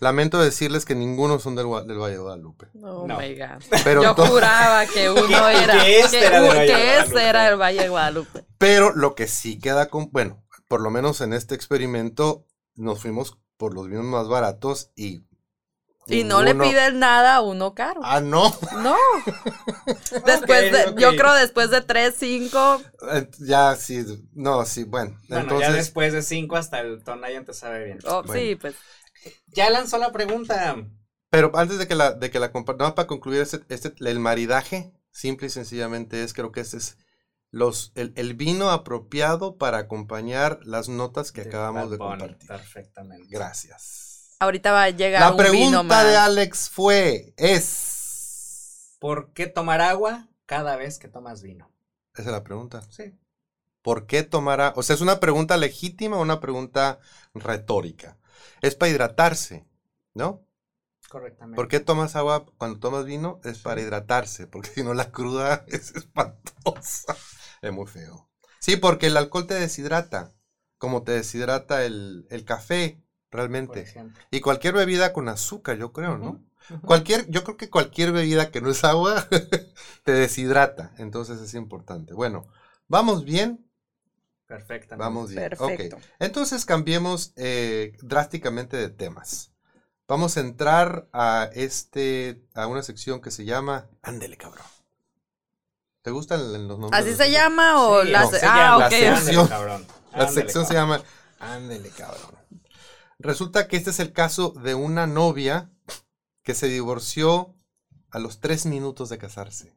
Lamento decirles que ninguno son del, Valle de Guadalupe. Oh No. my God. Pero, Yo juraba que uno era. que este era del Valle que este era el Valle de Guadalupe. pero lo que sí queda con, bueno, por lo menos en este experimento nos fuimos por los vinos más baratos y... Y no le piden nada a uno caro. Ah, no. No. Después de, yo creo después de 3, 5. Eh, Ya, sí, no, sí, bueno. Bueno, entonces, ya después de cinco hasta el Tonayan te sabe bien. Oh, Bueno. Sí, pues. Ya lanzó la pregunta. Pero antes de que la, de que la más para concluir este, este- el maridaje, simple y sencillamente es, creo que este es los, el, el vino apropiado para acompañar las notas que de acabamos de compartir. Perfectamente. Gracias. Ahorita va a llegar La un vino pregunta más. de Alex fue, es... ¿Por qué tomar agua cada vez que tomas vino? Esa es la pregunta. Sí. ¿Por qué tomar agua? O sea, ¿es una pregunta legítima o una pregunta retórica? Es para hidratarse, ¿no? Correctamente. ¿Por qué tomas agua cuando tomas vino? Es para hidratarse, porque si no la cruda es espantosa. Es muy feo. Sí, porque el alcohol te deshidrata, como te deshidrata el, el café, realmente. Y cualquier bebida con azúcar, yo creo, ¿no? Cualquier, yo creo que cualquier bebida que no es agua te deshidrata, entonces es importante. Bueno, ¿vamos bien? Perfectamente. Vamos bien. Perfecto. Ok. Entonces cambiemos eh, drásticamente de temas. Vamos a entrar a este, a una sección que se llama Ándele, cabrón. ¿Te gustan los nombres? ¿Así de se llama o Sí, la no, se- se Ah, llama, la sección. Ándale, cabrón. La sección se cabrón. llama Ándele, cabrón. Resulta que este es el caso de una novia que se divorció a los tres minutos de casarse.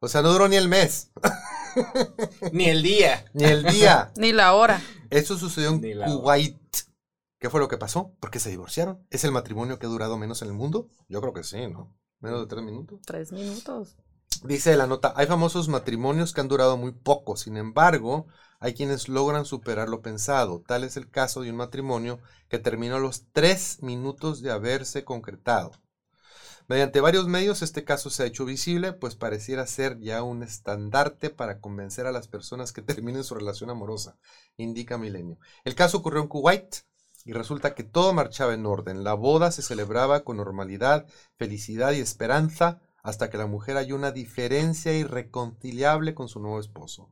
O sea, no duró ni el mes, Ni el día. ni el día. Ni la hora. Eso sucedió en Kuwait. ¿Qué fue lo que pasó? Porque se divorciaron. ¿Es el matrimonio que ha durado menos en el mundo? Yo creo que sí, ¿no? Menos de tres minutos. Tres minutos. Dice la nota, hay famosos matrimonios que han durado muy poco, sin embargo, hay quienes logran superar lo pensado. Tal es el caso de un matrimonio que terminó a los tres minutos de haberse concretado. Mediante varios medios este caso se ha hecho visible, pues pareciera ser ya un estandarte para convencer a las personas que terminen su relación amorosa, indica Milenio. El caso ocurrió en Kuwait y resulta que todo marchaba en orden. La boda se celebraba con normalidad, felicidad y esperanza hasta que la mujer halló una diferencia irreconciliable con su nuevo esposo.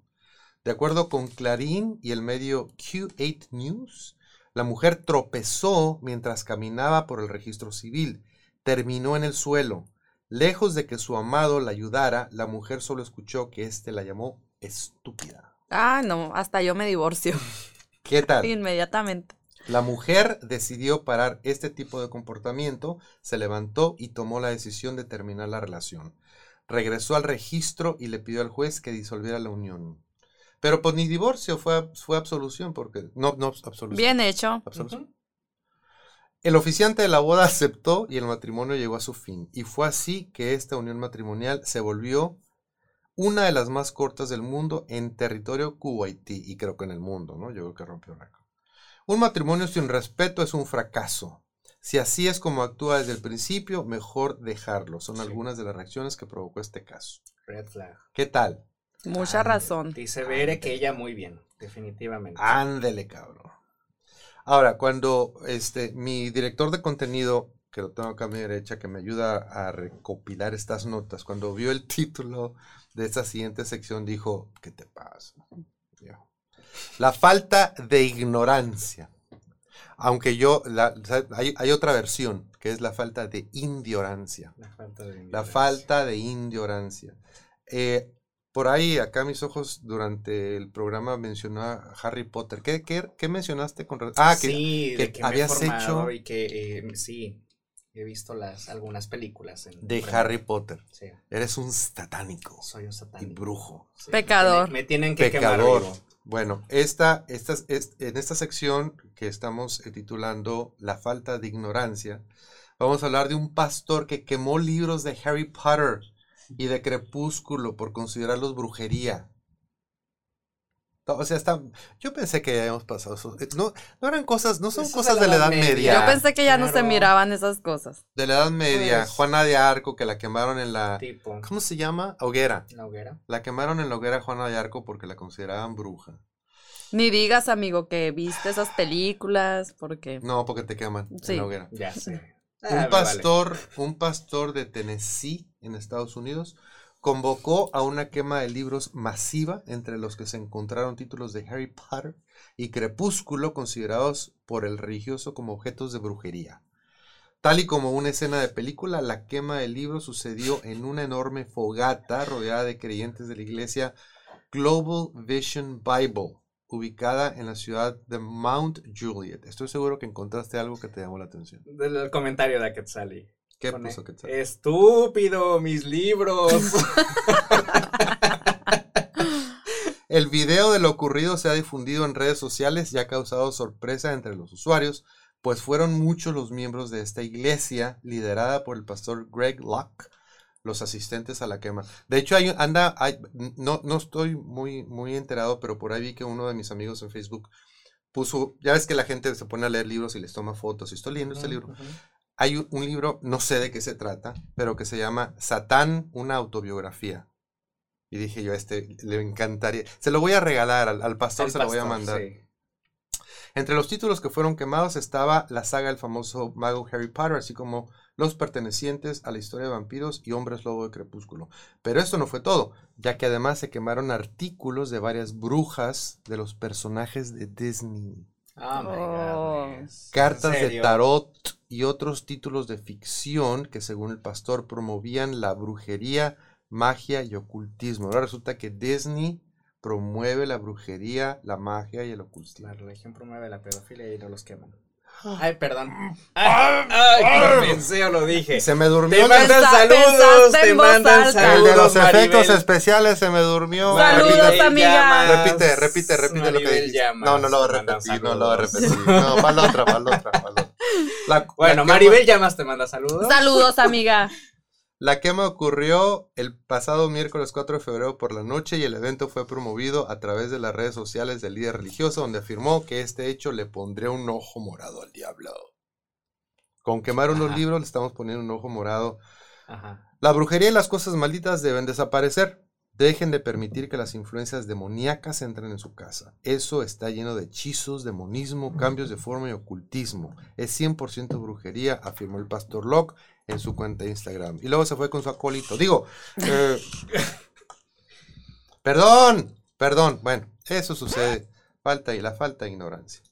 De acuerdo con Clarín y el medio Q8 News, la mujer tropezó mientras caminaba por el registro civil, terminó en el suelo. Lejos de que su amado la ayudara, la mujer solo escuchó que éste la llamó estúpida. Ah, no, hasta yo me divorcio ¿Qué tal? inmediatamente. La mujer decidió parar este tipo de comportamiento, se levantó y tomó la decisión de terminar la relación. Regresó al registro y le pidió al juez que disolviera la unión. Pero pues ni divorcio, fue, fue absolución, porque no, no, absolución. Bien hecho. absolución. El oficiante de la boda aceptó y el matrimonio llegó a su fin. Y fue así que esta unión matrimonial se volvió una de las más cortas del mundo en territorio kuwaití y creo que en el mundo, ¿no? Yo creo que rompió récord. Un matrimonio sin respeto es un fracaso. Si así es como actúa desde el principio, mejor dejarlo. Son Sí. algunas de las reacciones que provocó este caso. Red flag. ¿Qué tal? Mucha Ándale. razón. Dice Bere que ella muy bien, definitivamente. Ándele, cabrón. Ahora, cuando este, mi director de contenido, que lo tengo acá a mi derecha, que me ayuda a recopilar estas notas, cuando vio el título de esta siguiente sección, dijo, ¿qué te pasa? Viejo?". La falta de ignorancia. Aunque yo, la- hay, hay otra versión, que es la falta de indiorancia. La falta de La ignorancia. falta de indiorancia. Eh, por ahí, acá mis ojos, durante el programa mencionó a Harry Potter. ¿Qué, qué, qué mencionaste con Ah, que sí, que de que me he habías hecho- y que eh, sí, he visto las algunas películas en- de Harry Potter. Sí, Eres un satánico soy un y satánico. brujo. Sí, Pecador. Me tienen, me tienen que Pecador. quemar vivo. Bueno, esta, esta, es- en esta sección que estamos titulando La falta de ignorancia, vamos a hablar de un pastor que quemó libros de Harry Potter y de Crepúsculo por considerarlos brujería. No, O sea, está, yo pensé que ya habíamos pasado eso. Eh, No, no eran cosas, no son Eso cosas de la Edad Media. Yo pensé que ya no se miraban esas cosas. De la Edad Media, Pues- Juana de Arco, que la quemaron en la... Tipo, ¿Cómo se llama? Hoguera. la hoguera. La quemaron en la hoguera Juana de Arco porque la consideraban bruja. Ni digas, amigo, que viste esas películas, porque... No, porque te queman en Sí. la hoguera. Ya sé. Ah, Un me pastor, un pastor de Tennessee, en Estados Unidos, convocó a una quema de libros masiva entre los que se encontraron títulos de Harry Potter y Crepúsculo considerados por el religioso como objetos de brujería. Tal y como una escena de película, la quema del libro sucedió en una enorme fogata rodeada de creyentes de la iglesia Global Vision Bible, ubicada en la ciudad de Mount Juliet. Estoy seguro que encontraste algo que te llamó la atención. Del comentario de Quetzali. ¿Qué Pone, puso Quetzal? Estúpido, mis libros. El video de lo ocurrido se ha difundido en redes sociales y ha causado sorpresa entre los usuarios, pues fueron muchos los miembros de esta iglesia, liderada por el pastor Greg Locke, los asistentes a la quema. De hecho, hay, anda, hay- no, no estoy muy, muy enterado, pero por ahí vi que uno de mis amigos en Facebook puso, ya ves que la gente se pone a leer libros y les toma fotos, y estoy leyendo este libro. Hay un, libro, no sé de qué se trata, pero que se llama Satán, una autobiografía. Y dije yo, a este le encantaría. Se lo voy a regalar al, al pastor, El se lo voy a mandar. sí. Entre los títulos que fueron quemados estaba la saga del famoso mago Harry Potter, así como los pertenecientes a la historia de vampiros y hombres lobo de crepúsculo. Pero esto no fue todo, ya que además se quemaron artículos de varias brujas de los personajes de Disney. Oh my Oh. cartas ¿En de tarot y otros títulos de ficción que según el pastor promovían la brujería, magia y ocultismo. Ahora resulta que Disney promueve la brujería, la magia y el ocultismo. La religión promueve la pedofilia y no los queman. Ah. Ay, perdón. Ay, ay, lo pensé o lo dije. Se me durmió Te mandan Pensa- saludos, te mandan el de los efectos Maribel. especiales, se me durmió. Saludos, Repite, amiga. Llamas. repite, repite, repite lo que dijiste. Llamas No, no lo voy a repetir, no lo voy a repetir. No, para la otra, para la otra, para la otra. La- Bueno, la quema- Maribel Llamas te manda saludos. Saludos, amiga. La quema ocurrió el pasado miércoles 4 de febrero por la noche y el evento fue promovido a través de las redes sociales del líder religioso donde afirmó que este hecho le pondría un ojo morado al diablo. Con quemar unos Ajá. libros le estamos poniendo un ojo morado. Ajá. La brujería y las cosas malditas deben desaparecer. Dejen de permitir que las influencias demoníacas entren en su casa. Eso está lleno de hechizos, demonismo, cambios de forma y ocultismo. Es 100% brujería, afirmó el pastor Locke en su cuenta de Instagram. Y luego se fue con su acólito. Digo, eh, perdón, perdón. Bueno, eso sucede. Falta y la falta de ignorancia.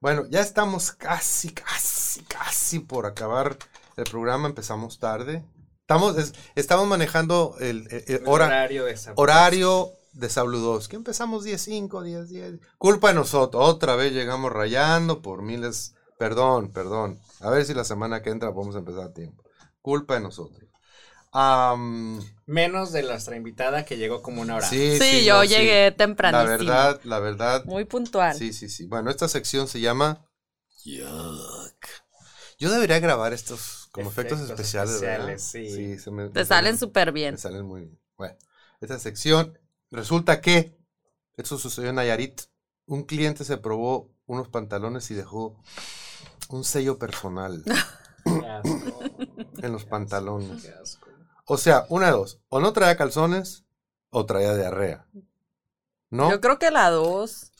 Bueno, ya estamos casi, casi, casi por acabar el programa. Empezamos tarde. Estamos, es- estamos manejando el, el- el hora, horario de horario Sabludowski. que empezamos 10.05, 10, 10. Culpa de nosotros. Otra vez llegamos rayando por miles. Perdón, perdón. A ver si la semana que entra podemos empezar a tiempo. Culpa de nosotros. Menos de nuestra invitada que llegó como una hora. sí, Sí, sí, yo no, sí. llegué La verdad, la verdad. Muy puntual. Sí, sí, sí. Bueno, esta sección se llama Yuck. Yo debería grabar estos como efectos, Efectos especiales. ¿verdad? especiales, sí. se me- Te me salen súper bien. Me salen muy bien. Bueno, esta sección resulta que esto sucedió en Nayarit. Un cliente se probó unos pantalones y dejó un sello personal Qué asco. en los pantalones. Qué asco. O sea, una de dos. O no traía calzones o traía diarrea. ¿No? Yo creo que la dos.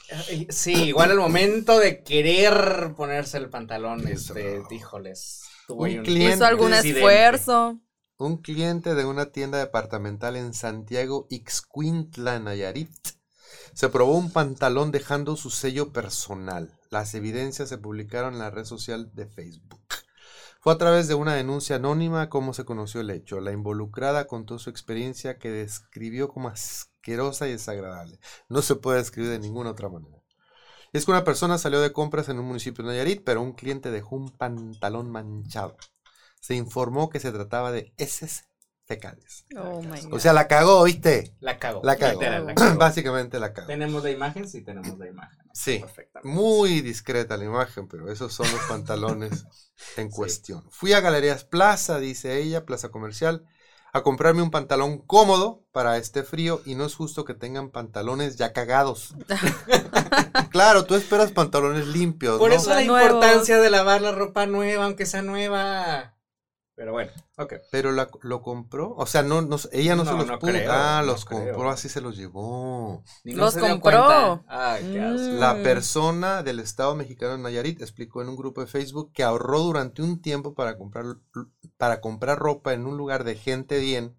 Sí, igual al momento de querer ponerse el pantalón, este, híjoles. Un cliente- Hizo algún incidente. esfuerzo. Un cliente de una tienda departamental en Santiago Ixcuintla, Nayarit, se probó un pantalón dejando su sello personal. Las evidencias se publicaron en la red social de Facebook. Fue a través de una denuncia anónima cómo se conoció el hecho. La involucrada contó su experiencia que describió como asquerosa y desagradable. No se puede describir de ninguna otra manera. Es que una persona salió de compras en un municipio de Nayarit, pero un cliente dejó un pantalón manchado. Se informó que se trataba de heces fecales. Oh my God. O sea, la cagó, ¿viste? La cagó. La cagó. literal, la cagó. Básicamente la cagó. ¿Tenemos la imagen? Sí, tenemos la imagen. Sí. Perfectamente. Muy discreta la imagen, pero esos son los pantalones en Sí. cuestión. Fui a Galerías Plaza, dice ella, Plaza Comercial, a comprarme un pantalón cómodo para este frío y no es justo que tengan pantalones ya cagados. claro, tú esperas pantalones limpios, Por ¿no? eso la Nuevos. importancia de lavar la ropa nueva, aunque sea nueva. Pero bueno, ok. Pero la- lo compró, o sea, no, no ella no, se los no pudo. creo, ah, no los creo. compró, así se los llevó. Ni Los compró. cuenta. Ay, qué asco. Mm. La persona del Estado mexicano de Nayarit explicó en un grupo de Facebook que ahorró durante un tiempo para comprar, para comprar ropa en un lugar de gente bien.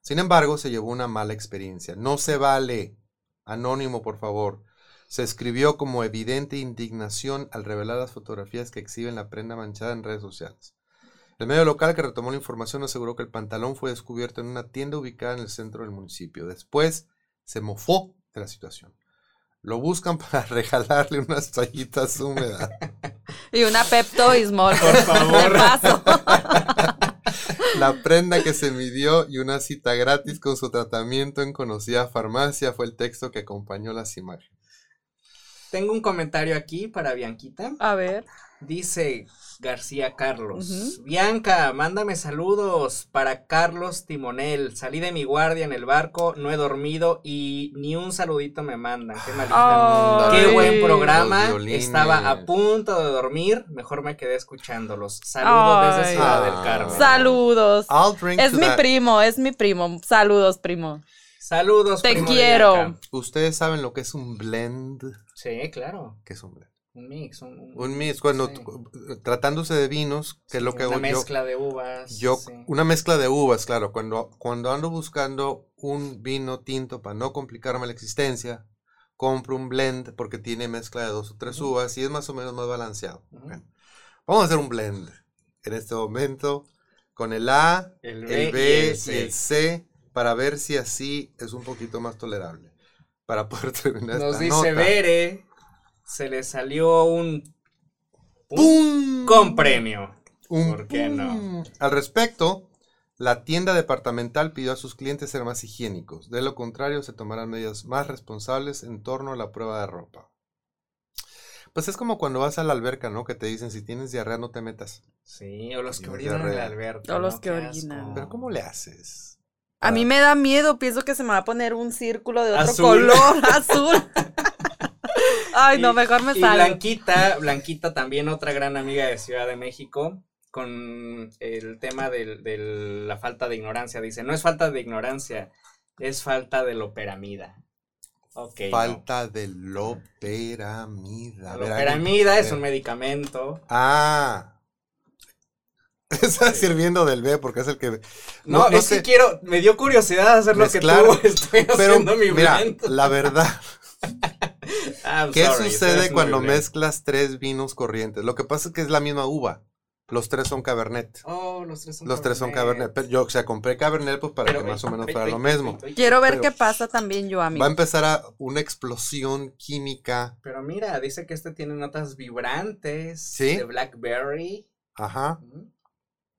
Sin embargo, se llevó una mala experiencia. No se vale. Anónimo, por favor. Se escribió como evidente indignación al revelar las fotografías que exhiben la prenda manchada en redes sociales. El medio local que retomó la información aseguró que el pantalón fue descubierto en una tienda ubicada en el centro del municipio. Después se mofó de la situación. Lo buscan para regalarle unas toallitas húmedas. Y una Pepto Bismol. Por favor. Paso. La prenda que se midió y una cita gratis con su tratamiento en conocida farmacia fue el texto que acompañó las imágenes. Tengo un comentario aquí para Bianquita. A ver. Dice García Carlos. Bianca, mándame saludos para Carlos Timonel. Salí de mi guardia en el barco, no he dormido y ni un saludito me mandan. Qué malita. Ay. Qué buen programa. Estaba a punto de dormir. Mejor me quedé escuchándolos. Saludos desde. Ciudad del Carmen. Saludos. I'll drink Es mi that. primo, es mi primo. Saludos, primo. Saludos. Te primo quiero. Ustedes saben lo que es un blend. Sí, claro. ¿Qué es un blend? Un mix. Un, un- Un mix, cuando sí. tratándose de vinos, que es lo que una yo. mezcla de uvas. Yo, sí. una mezcla de uvas, claro. Cuando, cuando ando buscando un vino tinto para no complicarme la existencia, compro un blend porque tiene mezcla de dos o tres uvas y es más o menos más balanceado. Bueno, vamos a hacer un blend en este momento con el A, El el B, y el y C. el C para ver si así es un poquito más tolerable. Para poder terminar Nos esta dice nota. Bere, se le salió un, ¡Pum! con premio. Un ¿Por qué no? Al respecto, la tienda departamental pidió a sus clientes ser más higiénicos. De lo contrario, se tomarán medidas más responsables en torno a la prueba de ropa. Pues es como cuando vas a la alberca, ¿no? Que te dicen si tienes diarrea no te metas. Sí, o los que orinan en la alberca. O los ¿no? que orinan. Pero ¿cómo le haces? A mí me da miedo, pienso que se me va a poner un círculo de otro Azul. color, azul. Ay, no, mejor me Y salgo. Blanquita, Blanquita también otra gran amiga de Ciudad de México, con el tema de la falta de ignorancia. Dice, no es falta de ignorancia, Es falta de loperamida. Ok. no. Falta de loperamida. La loperamida es un medicamento. Ah. Está sirviendo del B porque es el que. No, es sé, que quiero, me dio curiosidad hacer Mezclar, lo que tú estoy Pero haciendo mi mira, la verdad, ¿qué sorry, sucede cuando mezclas tres vinos corrientes? Lo que pasa es que es la misma uva. Los tres son Cabernet. Oh, los tres son Los tres son Cabernet. Pero yo, o sea, compré Cabernet pues para Pero, que más o menos fuera lo mismo. Quiero ver Pero- qué pasa también yo, amigo. Va a empezar a una explosión química. Pero mira, dice que este tiene notas vibrantes. ¿Sí? De blackberry. Ajá.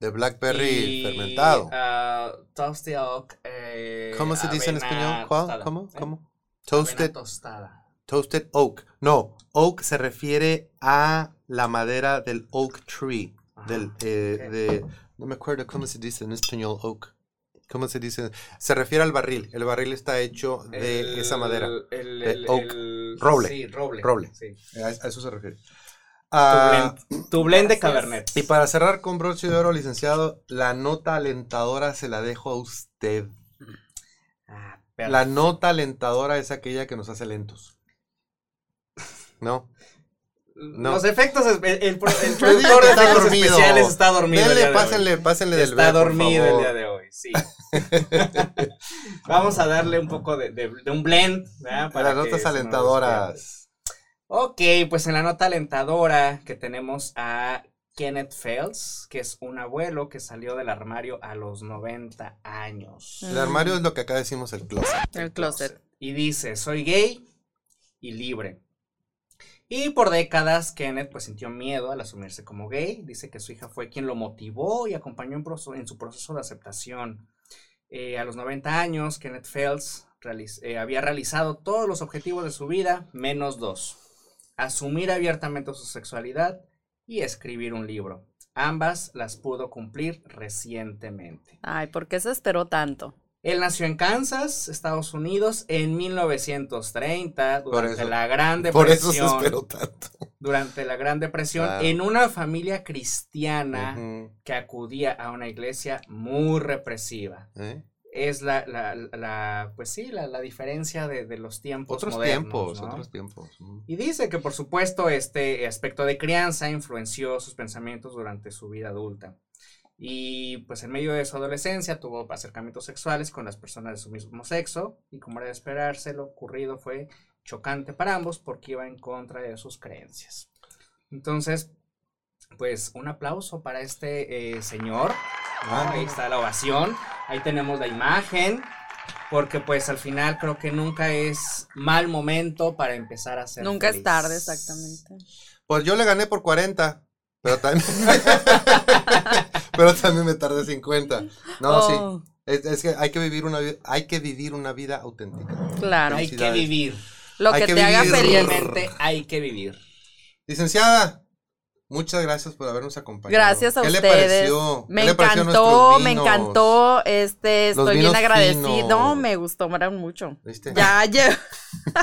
De blackberry y, fermentado. ah, toasted oak. eh, ¿Cómo se dice en español? ¿Cuál? tostada, ¿Cómo? ¿eh? ¿Cómo? Toasted, tostada. toasted oak. No, oak se refiere a la madera del oak tree. Ajá, Del, eh, ok. de, no me acuerdo cómo se dice en español oak. ¿Cómo se dice? Se refiere al barril. El barril está hecho de El- esa madera. el- de el- oak. el- Roble. Sí, roble. Roble. sí. A, a eso se refiere. Tu Ah, blend, tu blend de. Cabernet. y para cerrar con broche de oro, licenciado, la nota alentadora se la dejo a usted. Ah, La nota alentadora es aquella que nos hace lentos. ¿No? no. Los efectos, el, el, productor de está efectos dormido. especiales está dormido. Denle, pásenle, pásenle del Está dormido el día de hoy, sí. Vamos a darle un poco de, de- de un blend, ¿verdad? Las notas alentadoras. Ok, pues en la nota alentadora que tenemos a Kenneth Fels, que es un abuelo que salió del armario a los 90 años. El armario es lo que acá decimos el closet. El closet. Y dice, soy gay y libre. Y por décadas Kenneth pues sintió miedo al asumirse como gay. Dice que su hija fue quien lo motivó y acompañó en, proceso- en su proceso de aceptación. Eh, a los 90 años, Kenneth realiz- eh, había realizado todos los objetivos de su vida, menos dos. Asumir abiertamente su sexualidad y escribir un libro. Ambas las pudo cumplir recientemente. Ay, ¿por qué se esperó tanto? Él nació en Kansas, Estados Unidos, en 1930, Por durante eso- la Gran Por eso Depresión. se esperó tanto. Durante la Gran Depresión, Claro. en una familia cristiana que acudía a una iglesia muy represiva. ¿eh? Es la, la, la- pues sí, la, la diferencia de, de los tiempos Otros modernos, tiempos, ¿no? otros tiempos. Y dice que por supuesto este aspecto de crianza influenció sus pensamientos durante su vida adulta. Y pues en medio de su adolescencia tuvo acercamientos sexuales con las personas de su mismo sexo y como era de esperarse lo ocurrido fue chocante para ambos porque iba en contra de sus creencias. Entonces, pues un aplauso para este eh, señor. ¿no? Ah, Ahí está la ovación. Ahí tenemos la imagen. Porque pues al final creo que nunca es mal momento para empezar a ser Nunca es tarde, exactamente. Pues yo le gané por 40, pero también, pero también me tardé 50. No, sí. Oh, Es, es que hay que vivir una vida, hay que vivir una vida auténtica. Claro. Hay que vivir. Lo hay que que te haga vivir. feliz. Realmente hay que vivir. Licenciada, muchas gracias por habernos acompañado. Gracias a ¿Qué ustedes. le pareció? Me ¿Qué le pareció encantó, me encantó. Este, estoy bien finos. No, me gustó mucho. ¿Viste? Ya llevo,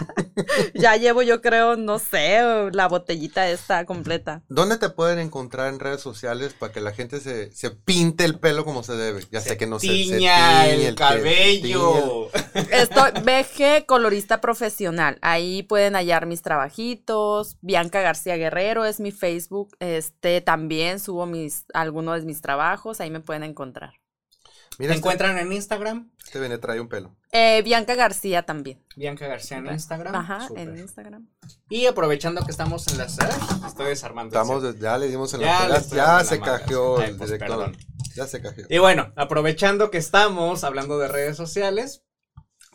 ya llevo, yo creo, no sé, la botellita esta completa. ¿Dónde te pueden encontrar en redes sociales para que la gente se, se pinte el pelo como se debe? Ya sé que no se, se Tiña el tiñe cabello. Estoy BG colorista profesional. Ahí pueden hallar mis trabajitos. Bianca García Guerrero es mi Facebook. Este también subo mis algunos de mis trabajos. Ahí me pueden encontrar. Mira, ¿Te este, encuentran en Instagram? este viene trae un pelo. Eh, Bianca García también. Bianca García en Instagram. Ajá, en Instagram. Y aprovechando que estamos en las... ¡Ay! Estoy desarmando. Estamos, ya le dimos en Ya la le ya, se cajeó el pues, director. perdón. Ya se cajeó. Y bueno, aprovechando que estamos hablando de redes sociales,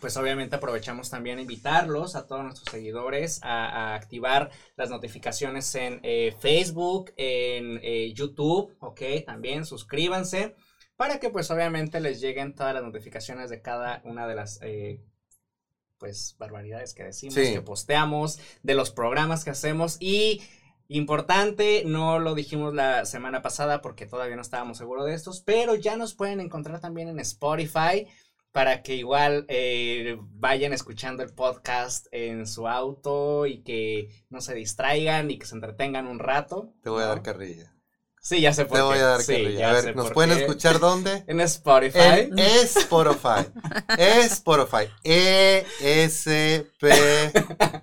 pues obviamente aprovechamos también a invitarlos a todos nuestros seguidores a, a activar las notificaciones en eh, Facebook, en eh, YouTube, ok, también suscríbanse para que pues obviamente les lleguen todas las notificaciones de cada una de las eh, pues barbaridades que decimos, Sí. que posteamos, de los programas que hacemos y Importante, no lo dijimos la semana pasada porque todavía no estábamos seguros de estos, pero ya nos pueden encontrar también en Spotify para que igual eh, vayan escuchando el podcast en su auto y que no se distraigan y que se entretengan un rato. Te voy a dar carrilla. Sí, ya sé por Te qué. voy a dar sí, carrilla. A ver, ¿nos pueden qué. escuchar dónde? En Spotify. En Spotify. Spotify. E S P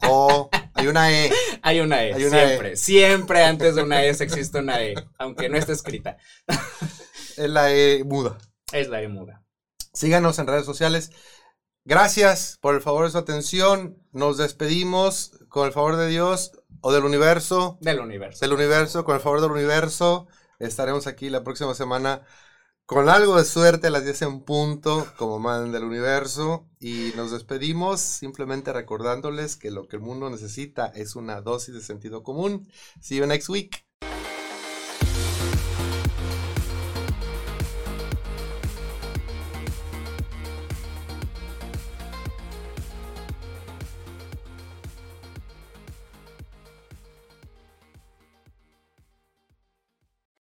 O. Hay una E. Hay una E, Hay una siempre. Siempre antes de una S existe una E, aunque no esté escrita. Es la E muda. Es la E muda. Síganos en redes sociales. Gracias por el favor de su atención. Nos despedimos con el favor de Dios o del universo. Del universo. Del universo, con el favor del universo. Estaremos aquí la próxima semana con algo de suerte a las 10 en punto, como man del universo. Y nos despedimos simplemente recordándoles que lo que el mundo necesita es una dosis de sentido común. See you next week.